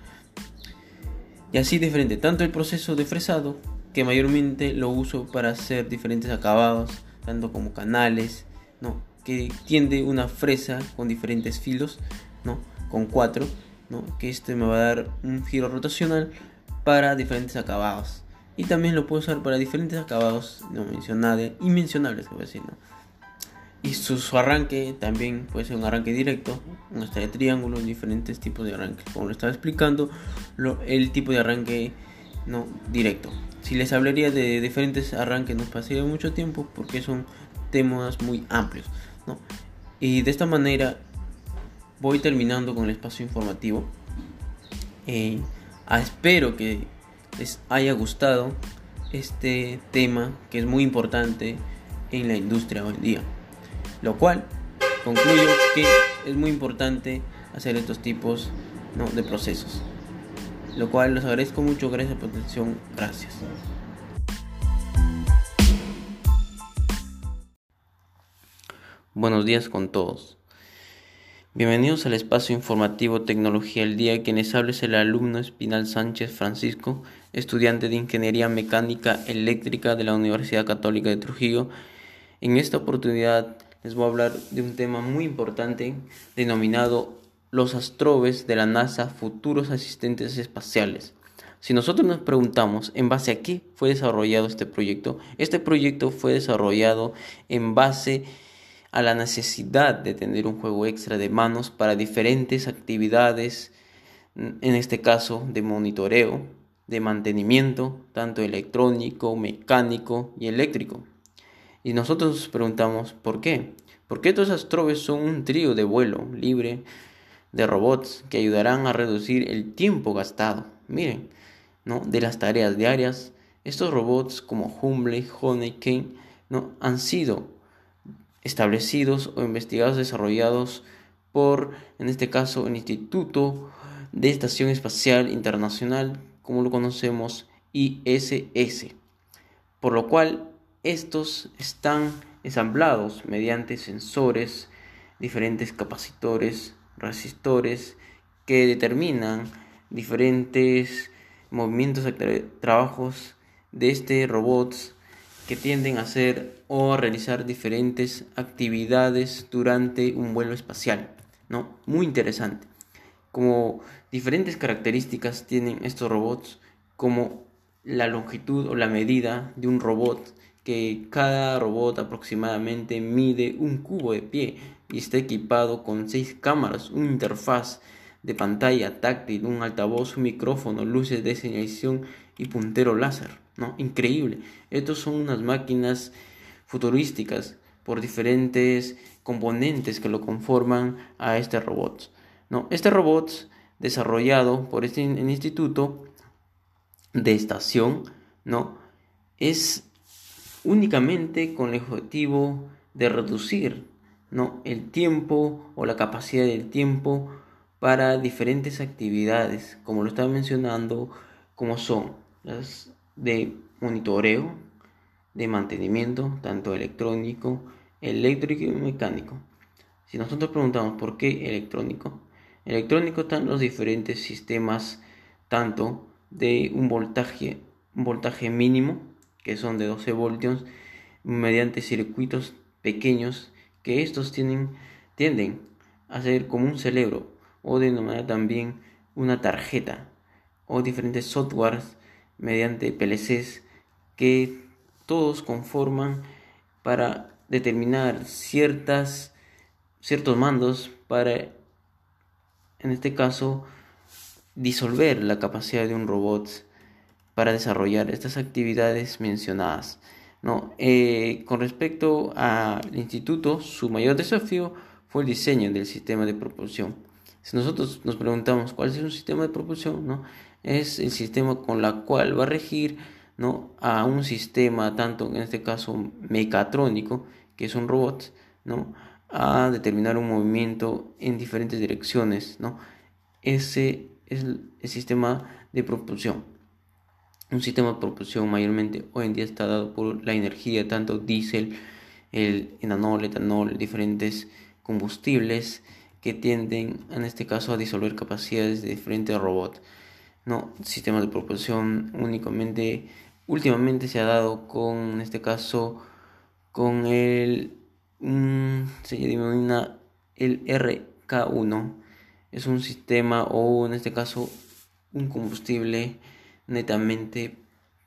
Y así diferente. Tanto el proceso de fresado, que mayormente lo uso para hacer diferentes acabados, tanto como canales, ¿no? que tiende una fresa con diferentes filos, ¿no? con cuatro, ¿no? que este me va a dar un giro rotacional para diferentes acabados. Y también lo puedo usar para diferentes acabados no mencionables, inmencionables, que voy decir, Y su, arranque también puede ser un arranque directo, un de triángulo, diferentes tipos de arranque. Como lo estaba explicando, el tipo de arranque no directo. Si les hablaría de diferentes arranques nos pasaría mucho tiempo porque son temas muy amplios. ¿no? Y de esta manera voy terminando con el espacio informativo. Eh, espero que les haya gustado este tema que es muy importante en la industria hoy día. Lo cual concluyo que es muy importante hacer estos tipos de procesos. Lo cual los agradezco mucho, gracias por atención, gracias. Buenos días con todos. Bienvenidos al espacio informativo Tecnología el Día. Quienes habla es el alumno Espinal Sánchez Francisco, estudiante de Ingeniería Mecánica Eléctrica de la Universidad Católica de Trujillo. En esta oportunidad les voy a hablar de un tema muy importante denominado los astrobes de la NASA, futuros asistentes espaciales. Si nosotros nos preguntamos en base a qué fue desarrollado este proyecto, este proyecto fue desarrollado en base a la necesidad de tener un juego extra de manos para diferentes actividades, en este caso de monitoreo, de mantenimiento, tanto electrónico, mecánico y eléctrico. Y nosotros nos preguntamos, ¿por qué? ¿Por qué todas esas son un trío de vuelo libre de robots que ayudarán a reducir el tiempo gastado? Miren, ¿no? De las tareas diarias, estos robots como Humble, Honeycomb, ¿no? Han sido establecidos o investigados, desarrollados por, en este caso, el Instituto de Estación Espacial Internacional, como lo conocemos, ISS, por lo cual estos están ensamblados mediante sensores, diferentes capacitores, resistores, que determinan diferentes movimientos, trabajos de este robot que tienden a hacer o a realizar diferentes actividades durante un vuelo espacial, ¿no? Muy interesante. Como diferentes características tienen estos robots, como la longitud o la medida de un robot, que cada robot aproximadamente mide un cubo de pie y está equipado con seis cámaras, una interfaz de pantalla táctil, un altavoz, un micrófono, luces de señalización y puntero láser. ¿no? Increíble. Estos son unas máquinas futurísticas por diferentes componentes que lo conforman a este robot. ¿no? Este robot desarrollado por este instituto de estación ¿no? es únicamente con el objetivo de reducir ¿no? el tiempo o la capacidad del tiempo para diferentes actividades, como lo estaba mencionando, como son las de monitoreo, de mantenimiento, tanto electrónico, eléctrico y mecánico. Si nosotros preguntamos por qué electrónico, electrónico están los diferentes sistemas, tanto de un voltaje, un voltaje mínimo, que son de 12 voltios, mediante circuitos pequeños, que estos tienen, tienden a ser como un cerebro o denominar también una tarjeta o diferentes softwares mediante PLCs que todos conforman para determinar ciertas ciertos mandos para en este caso disolver la capacidad de un robot para desarrollar estas actividades mencionadas. No, eh, con respecto al instituto, su mayor desafío fue el diseño del sistema de propulsión si nosotros nos preguntamos cuál es un sistema de propulsión, ¿no? es el sistema con la cual va a regir ¿no? a un sistema, tanto en este caso mecatrónico, que es un robot, ¿no? a determinar un movimiento en diferentes direcciones. ¿no? Ese es el, sistema de propulsión. Un sistema de propulsión mayormente hoy en día está dado por la energía, tanto diésel, el enanol, etanol, diferentes combustibles que tienden en este caso a disolver capacidades de diferentes robots. No, sistemas de propulsión únicamente últimamente se ha dado con en este caso con el se denomina el RK1 es un sistema o en este caso un combustible netamente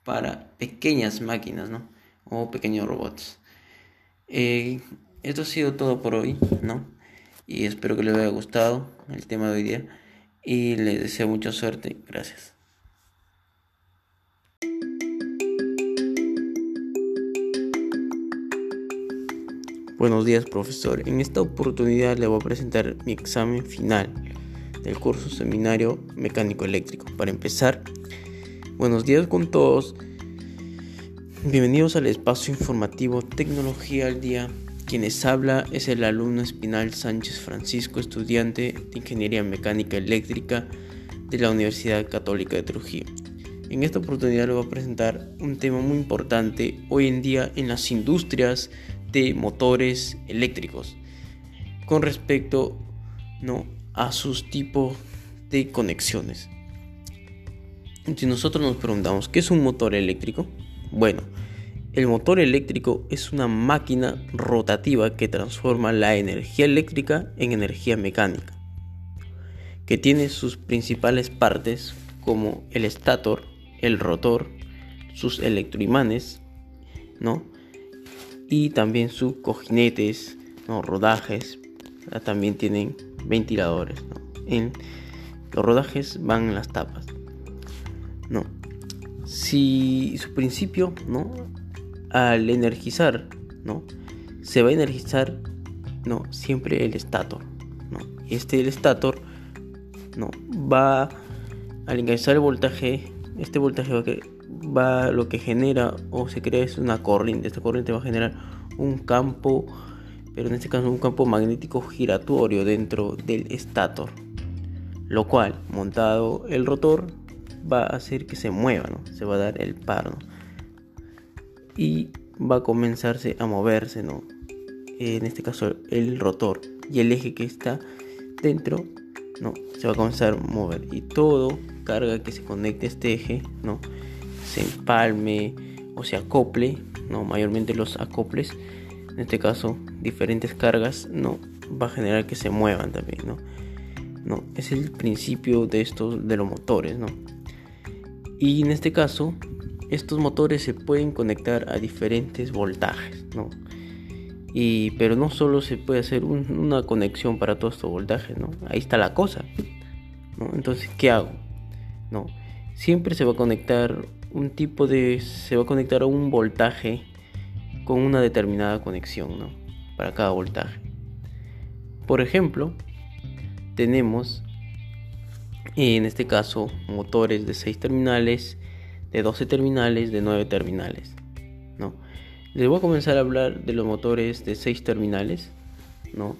para pequeñas máquinas ¿no? o pequeños robots eh, esto ha sido todo por hoy no y espero que les haya gustado el tema de hoy día y les deseo mucha suerte. Gracias. Buenos días profesor. En esta oportunidad le voy a presentar mi examen final del curso seminario mecánico eléctrico. Para empezar, buenos días con todos. Bienvenidos al espacio informativo Tecnología al Día quienes habla es el alumno Espinal Sánchez Francisco, estudiante de Ingeniería Mecánica Eléctrica de la Universidad Católica de Trujillo. En esta oportunidad le voy a presentar un tema muy importante hoy en día en las industrias de motores eléctricos con respecto ¿no? a sus tipos de conexiones. Si nosotros nos preguntamos, ¿qué es un motor eléctrico? Bueno, el motor eléctrico es una máquina rotativa que transforma la energía eléctrica en energía mecánica, que tiene sus principales partes como el estator, el rotor, sus electroimanes, ¿no? Y también sus cojinetes, ¿no? rodajes, también tienen ventiladores, En los rodajes van en las tapas, ¿no? Si su principio, ¿no? al energizar ¿no? Se va a energizar, ¿no? Siempre el estator, ¿no? Este, el estator, ¿no? Va, al ingresar el voltaje, este voltaje va, va, lo que genera o se crea es una corriente. Esta corriente va a generar un campo, pero en este caso un campo magnético giratorio dentro del estator, lo cual, montado el rotor, va a hacer que se mueva, ¿no? Se va a dar el par, Y va a comenzarse a moverse, ¿no? En este caso el rotor y el eje que está dentro, ¿no? Se va a comenzar a mover y todo carga que se conecte a este eje, ¿no? Se empalme o se acople, ¿no? Mayormente los acoples, en este caso diferentes cargas, ¿no? Va a generar que se muevan también, ¿no? ¿no? Es el principio de estos de los motores, ¿no? Y en este caso, estos motores se pueden conectar a diferentes voltajes, ¿no? Y, pero no solo se puede hacer una conexión para todos estos voltajes, ¿no? Ahí está la cosa, ¿no? Entonces, ¿qué hago? ¿No? Siempre se va a conectar un tipo de... se va a conectar a un voltaje con una determinada conexión, ¿no? Para cada voltaje. Por ejemplo, tenemos en este caso motores de 6 terminales, de 12 terminales, de 9 terminales. ¿no? Les voy a comenzar a hablar de los motores de 6 terminales, ¿no?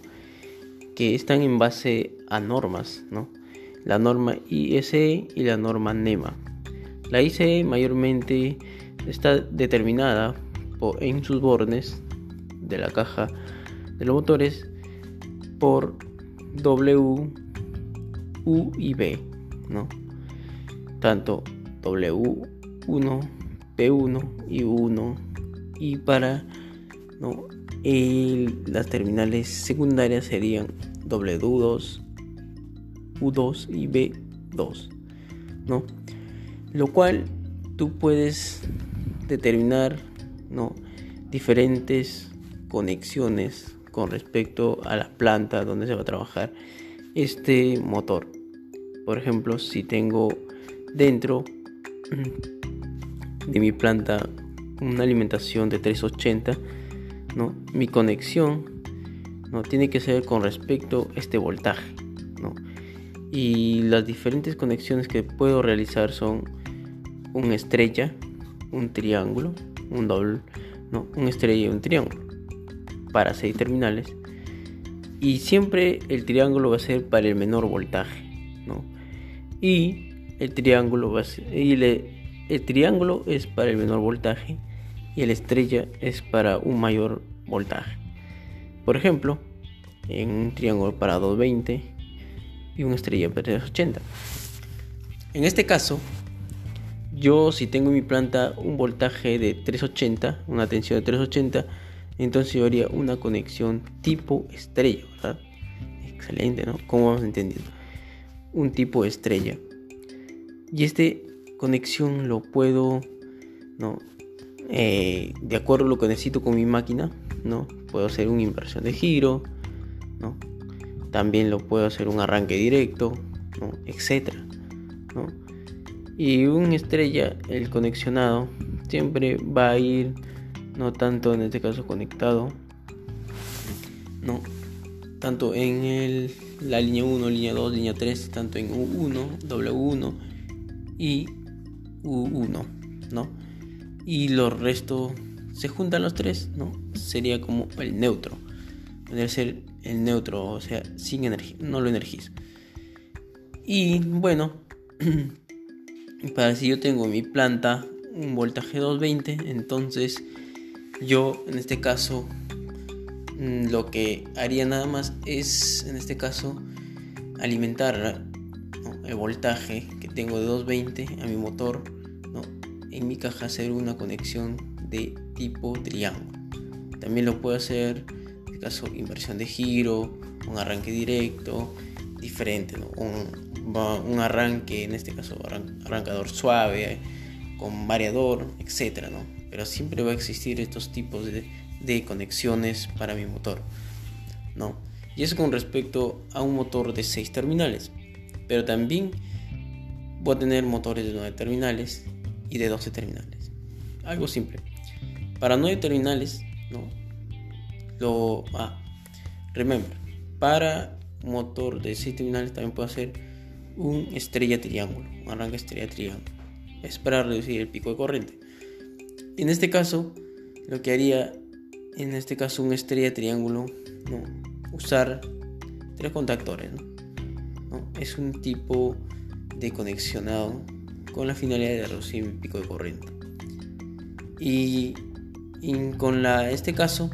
que están en base a normas, ¿no? la norma ISE y la norma NEMA. La ICE mayormente está determinada en sus bornes de la caja de los motores por W U y B, ¿no? Tanto W1, P1 y 1 y para ¿no? las terminales secundarias serían W2, U2 y B2, ¿no? Lo cual tú puedes determinar, ¿no? diferentes conexiones con respecto a la planta donde se va a trabajar este motor. Por ejemplo, si tengo dentro de mi planta una alimentación de 380, ¿no? mi conexión ¿no? tiene que ser con respecto a este voltaje. ¿no? Y las diferentes conexiones que puedo realizar son un estrella, un triángulo, un doble, no, un estrella y un triángulo para seis terminales. Y siempre el triángulo va a ser para el menor voltaje y el triángulo y el triángulo es para el menor voltaje y el estrella es para un mayor voltaje. Por ejemplo, en un triángulo para 220 y una estrella para 380. En este caso, yo si tengo en mi planta un voltaje de 380, una tensión de 380, entonces yo haría una conexión tipo estrella. Excelente, ¿no? Como vamos entendiendo un tipo de estrella. Y este conexión lo puedo, ¿no? Eh, de acuerdo a lo que necesito con mi máquina, ¿no? Puedo hacer una inversión de giro, ¿no? También lo puedo hacer un arranque directo, ¿no? Etcétera, ¿no? Y un estrella, el conexionado, siempre va a ir, no tanto en este caso conectado, ¿no? Tanto en el la línea 1, línea 2, línea 3, tanto en U1, W1 y U1, ¿no? Y los restos se juntan los tres, ¿no? Sería como el neutro. Debe ser el neutro, o sea, sin energía, no lo energizo. Y bueno, para si yo tengo mi planta un voltaje 220, entonces yo en este caso lo que haría nada más es, en este caso, alimentar el voltaje que tengo de 220 a mi motor. En mi caja hacer una conexión de tipo triángulo. También lo puedo hacer, en este caso, inversión de giro, un arranque directo, diferente, un, un, arranque, en este caso, arrancador suave, con variador, etc. ¿no? Pero siempre va a existir estos tipos de de conexiones para mi motor. No. Y eso con respecto a un motor de 6 terminales. Pero también voy a tener motores de 9 terminales y de 12 terminales. Algo simple. Para 9 terminales, ¿no? lo ah, remember para motor de 6 terminales también puedo hacer un estrella triángulo un arranque estrella triángulo es para reducir el pico de corriente en este caso lo que haría en este caso un estrella triángulo no usar tres contactores ¿no? es un tipo de conexionado con la finalidad de reducir el pico de corriente y, con la este caso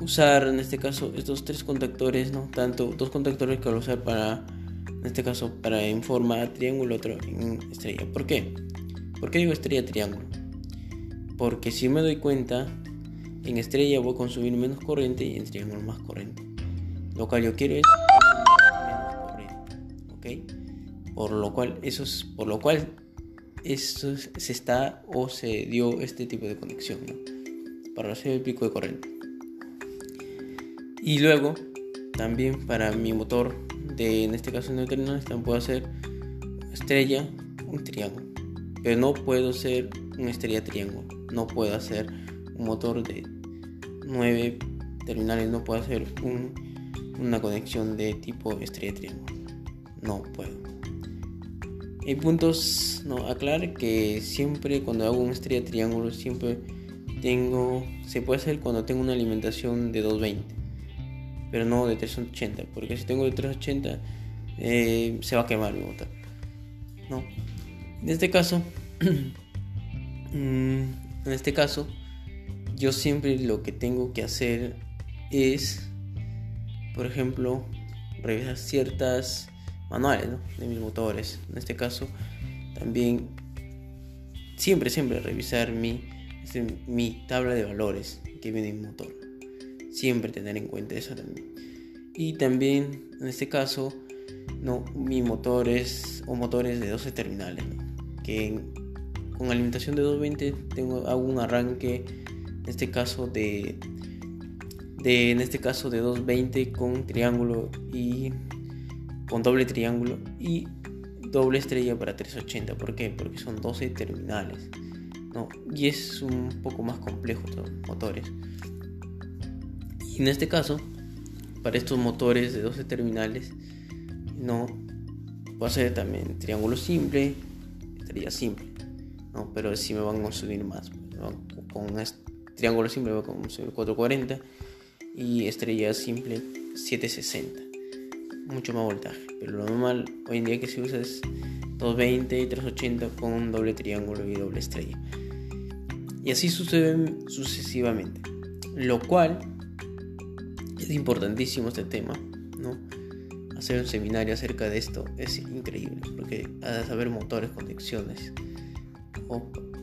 usar en este caso estos tres contactores no tanto dos contactores que usar para en este caso para en forma triángulo otro en estrella ¿por qué? ¿por qué digo estrella triángulo? porque si me doy cuenta en estrella voy a consumir menos corriente y en triángulo más corriente. Lo cual yo quiero es menos corriente ¿ok? por lo cual eso es por lo cual eso se está o se dio este tipo de conexión para hacer el pico de corriente. Y luego también para mi motor de en este caso neutrino también puedo hacer estrella un triángulo. Pero no puedo hacer una estrella triángulo no puedo hacer un motor de 9 terminales no puedo hacer una conexión de tipo estrella triángulo no puedo hay puntos, no, aclarar que siempre cuando hago una estrella triángulo, siempre tengo, se puede hacer cuando tengo una alimentación de 220, pero no de 380, porque si tengo de 380 eh, se va a quemar mi motor. No. En este caso, mm, en este caso, yo siempre lo que tengo que hacer es, por ejemplo, revisar ciertas manuales de mis motores. En este caso, también siempre, siempre revisar mi, este, mi tabla de valores que viene en motor. Siempre tener en cuenta eso también. Y también, en este caso, no, mi motores o motores de 12 terminales, que con alimentación de 220 tengo, hago un arranque, este caso de, de, en este caso de 220 con triángulo y con doble triángulo y doble estrella para 380. ¿Por qué? Porque son 12 terminales. ¿no? Y es un poco más complejo los motores. Y en este caso, para estos motores de 12 terminales, no va a ser también triángulo simple, estrella simple. ¿no? Pero si me van a consumir más. Con un triángulo simple va consumir 440 y estrella simple 760 mucho más voltaje. Pero lo normal hoy en día que se usa es 220 y 380 con un doble triángulo y doble estrella. Y así sucede sucesivamente. Lo cual es importantísimo este tema, ¿no? Hacer un seminario acerca de esto es increíble, porque a saber motores, conexiones,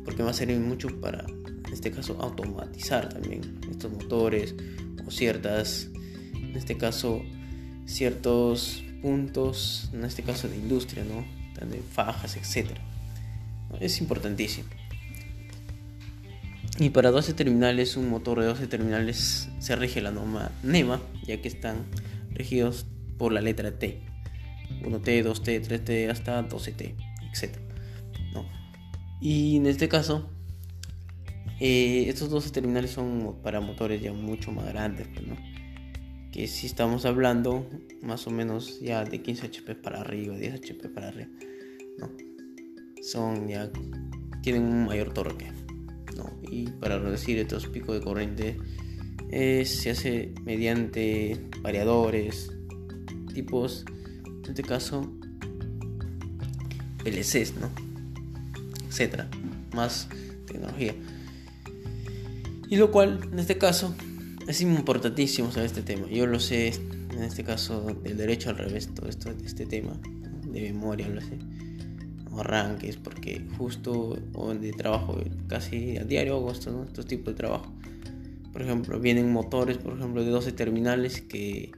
porque va a servir mucho para, este caso, automatizar también estos motores o ciertas, en este caso, ciertos puntos, en este caso de industria, ¿no? de fajas, etc. Es importantísimo. Y para 12 terminales, un motor de 12 terminales se rige la norma NEMA, ya que están regidos por la letra T. 1T, 2T, 3T, hasta 12T, etc. Y en este caso, eh, estos 12 terminales son para motores ya mucho más grandes, pues, que si estamos hablando más o menos ya de 15 HP para arriba, 10 HP para arriba. Son ya, tienen un mayor torque. Y para reducir estos picos de corriente eh, se hace mediante variadores, tipos, en este caso, LCs, ¿no? Etcétera, más tecnología. Y lo cual, en este caso, es importantísimo saber este tema. Yo lo sé, en este caso, del derecho al revés, todo esto, este tema, de memoria, lo sé. Arranques, porque justo o de trabajo casi a diario hago estos, estos tipos de trabajo. Por ejemplo, vienen motores, por ejemplo, de 12 terminales que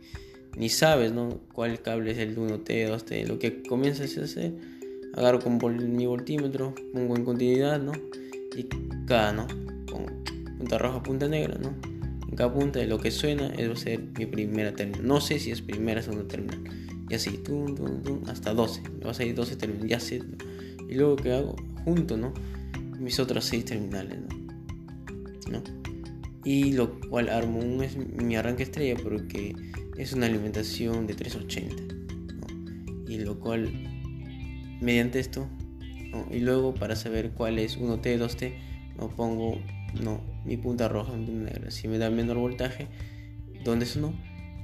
ni sabes, ¿no? Cuál cable es el 1T, 2T. Lo que comienzas a hacer, agarro con mi voltímetro, pongo en continuidad, ¿no? Y cada, ¿no? Con punta roja, punta negra, ¿no? cada punta de lo que suena es va a ser mi primera terminal. No sé si es primera o segunda terminal. Y así, hasta 12. Me a salir 12 terminales. Ya sé. Y luego que hago, junto, ¿no? Mis otras 6 terminales, ¿no? y lo cual armo un, mi arranque estrella porque es una alimentación de 380 y lo cual mediante esto y luego para saber cuál es 1T, 2T no pongo no mi punta roja en punta negra. Si me da menor voltaje ¿dónde es uno?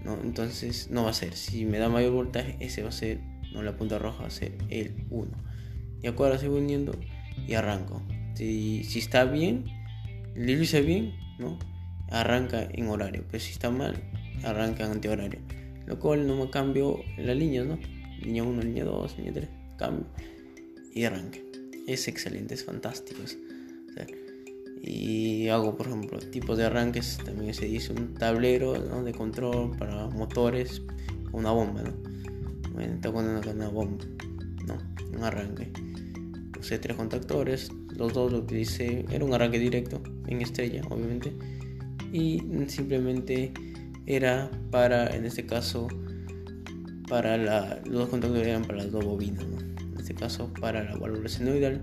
no entonces no va a ser. Si me da mayor voltaje ese va a ser no la punta roja va a ser el 1 y ahora sigo uniendo y arranco. Si, si está bien lo hice bien no arranca en horario. Pero si está mal arranca en antihorario lo cual no me cambio la línea no línea 1 línea 2 línea 3 cambio y arranque. Es excelente, es fantástico. Y hago, por ejemplo, tipos de arranques. También se dice un tablero de control para motores, una bomba. ¿no? Bueno, está con una, bomba. No, un arranque. Usé tres contactores, los dos lo utilicé. Era un arranque directo, en estrella, obviamente. Y simplemente era para, en este caso, para la, los contactores eran para las dos bobinas. ¿no? este caso para la válvula senoidal,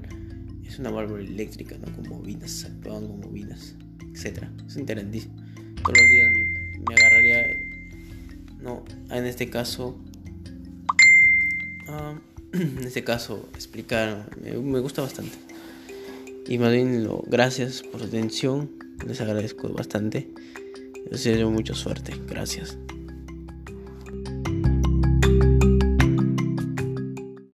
es una válvula eléctrica, ¿no? Con bobinas, actúan con bobinas, etc. Es interesantísimo. Todos los días me, agarraría, no, en este caso, ah, en este caso, explicar, me, gusta bastante. Y más bien, lo, gracias por su atención, les agradezco bastante. Les deseo mucha suerte, gracias.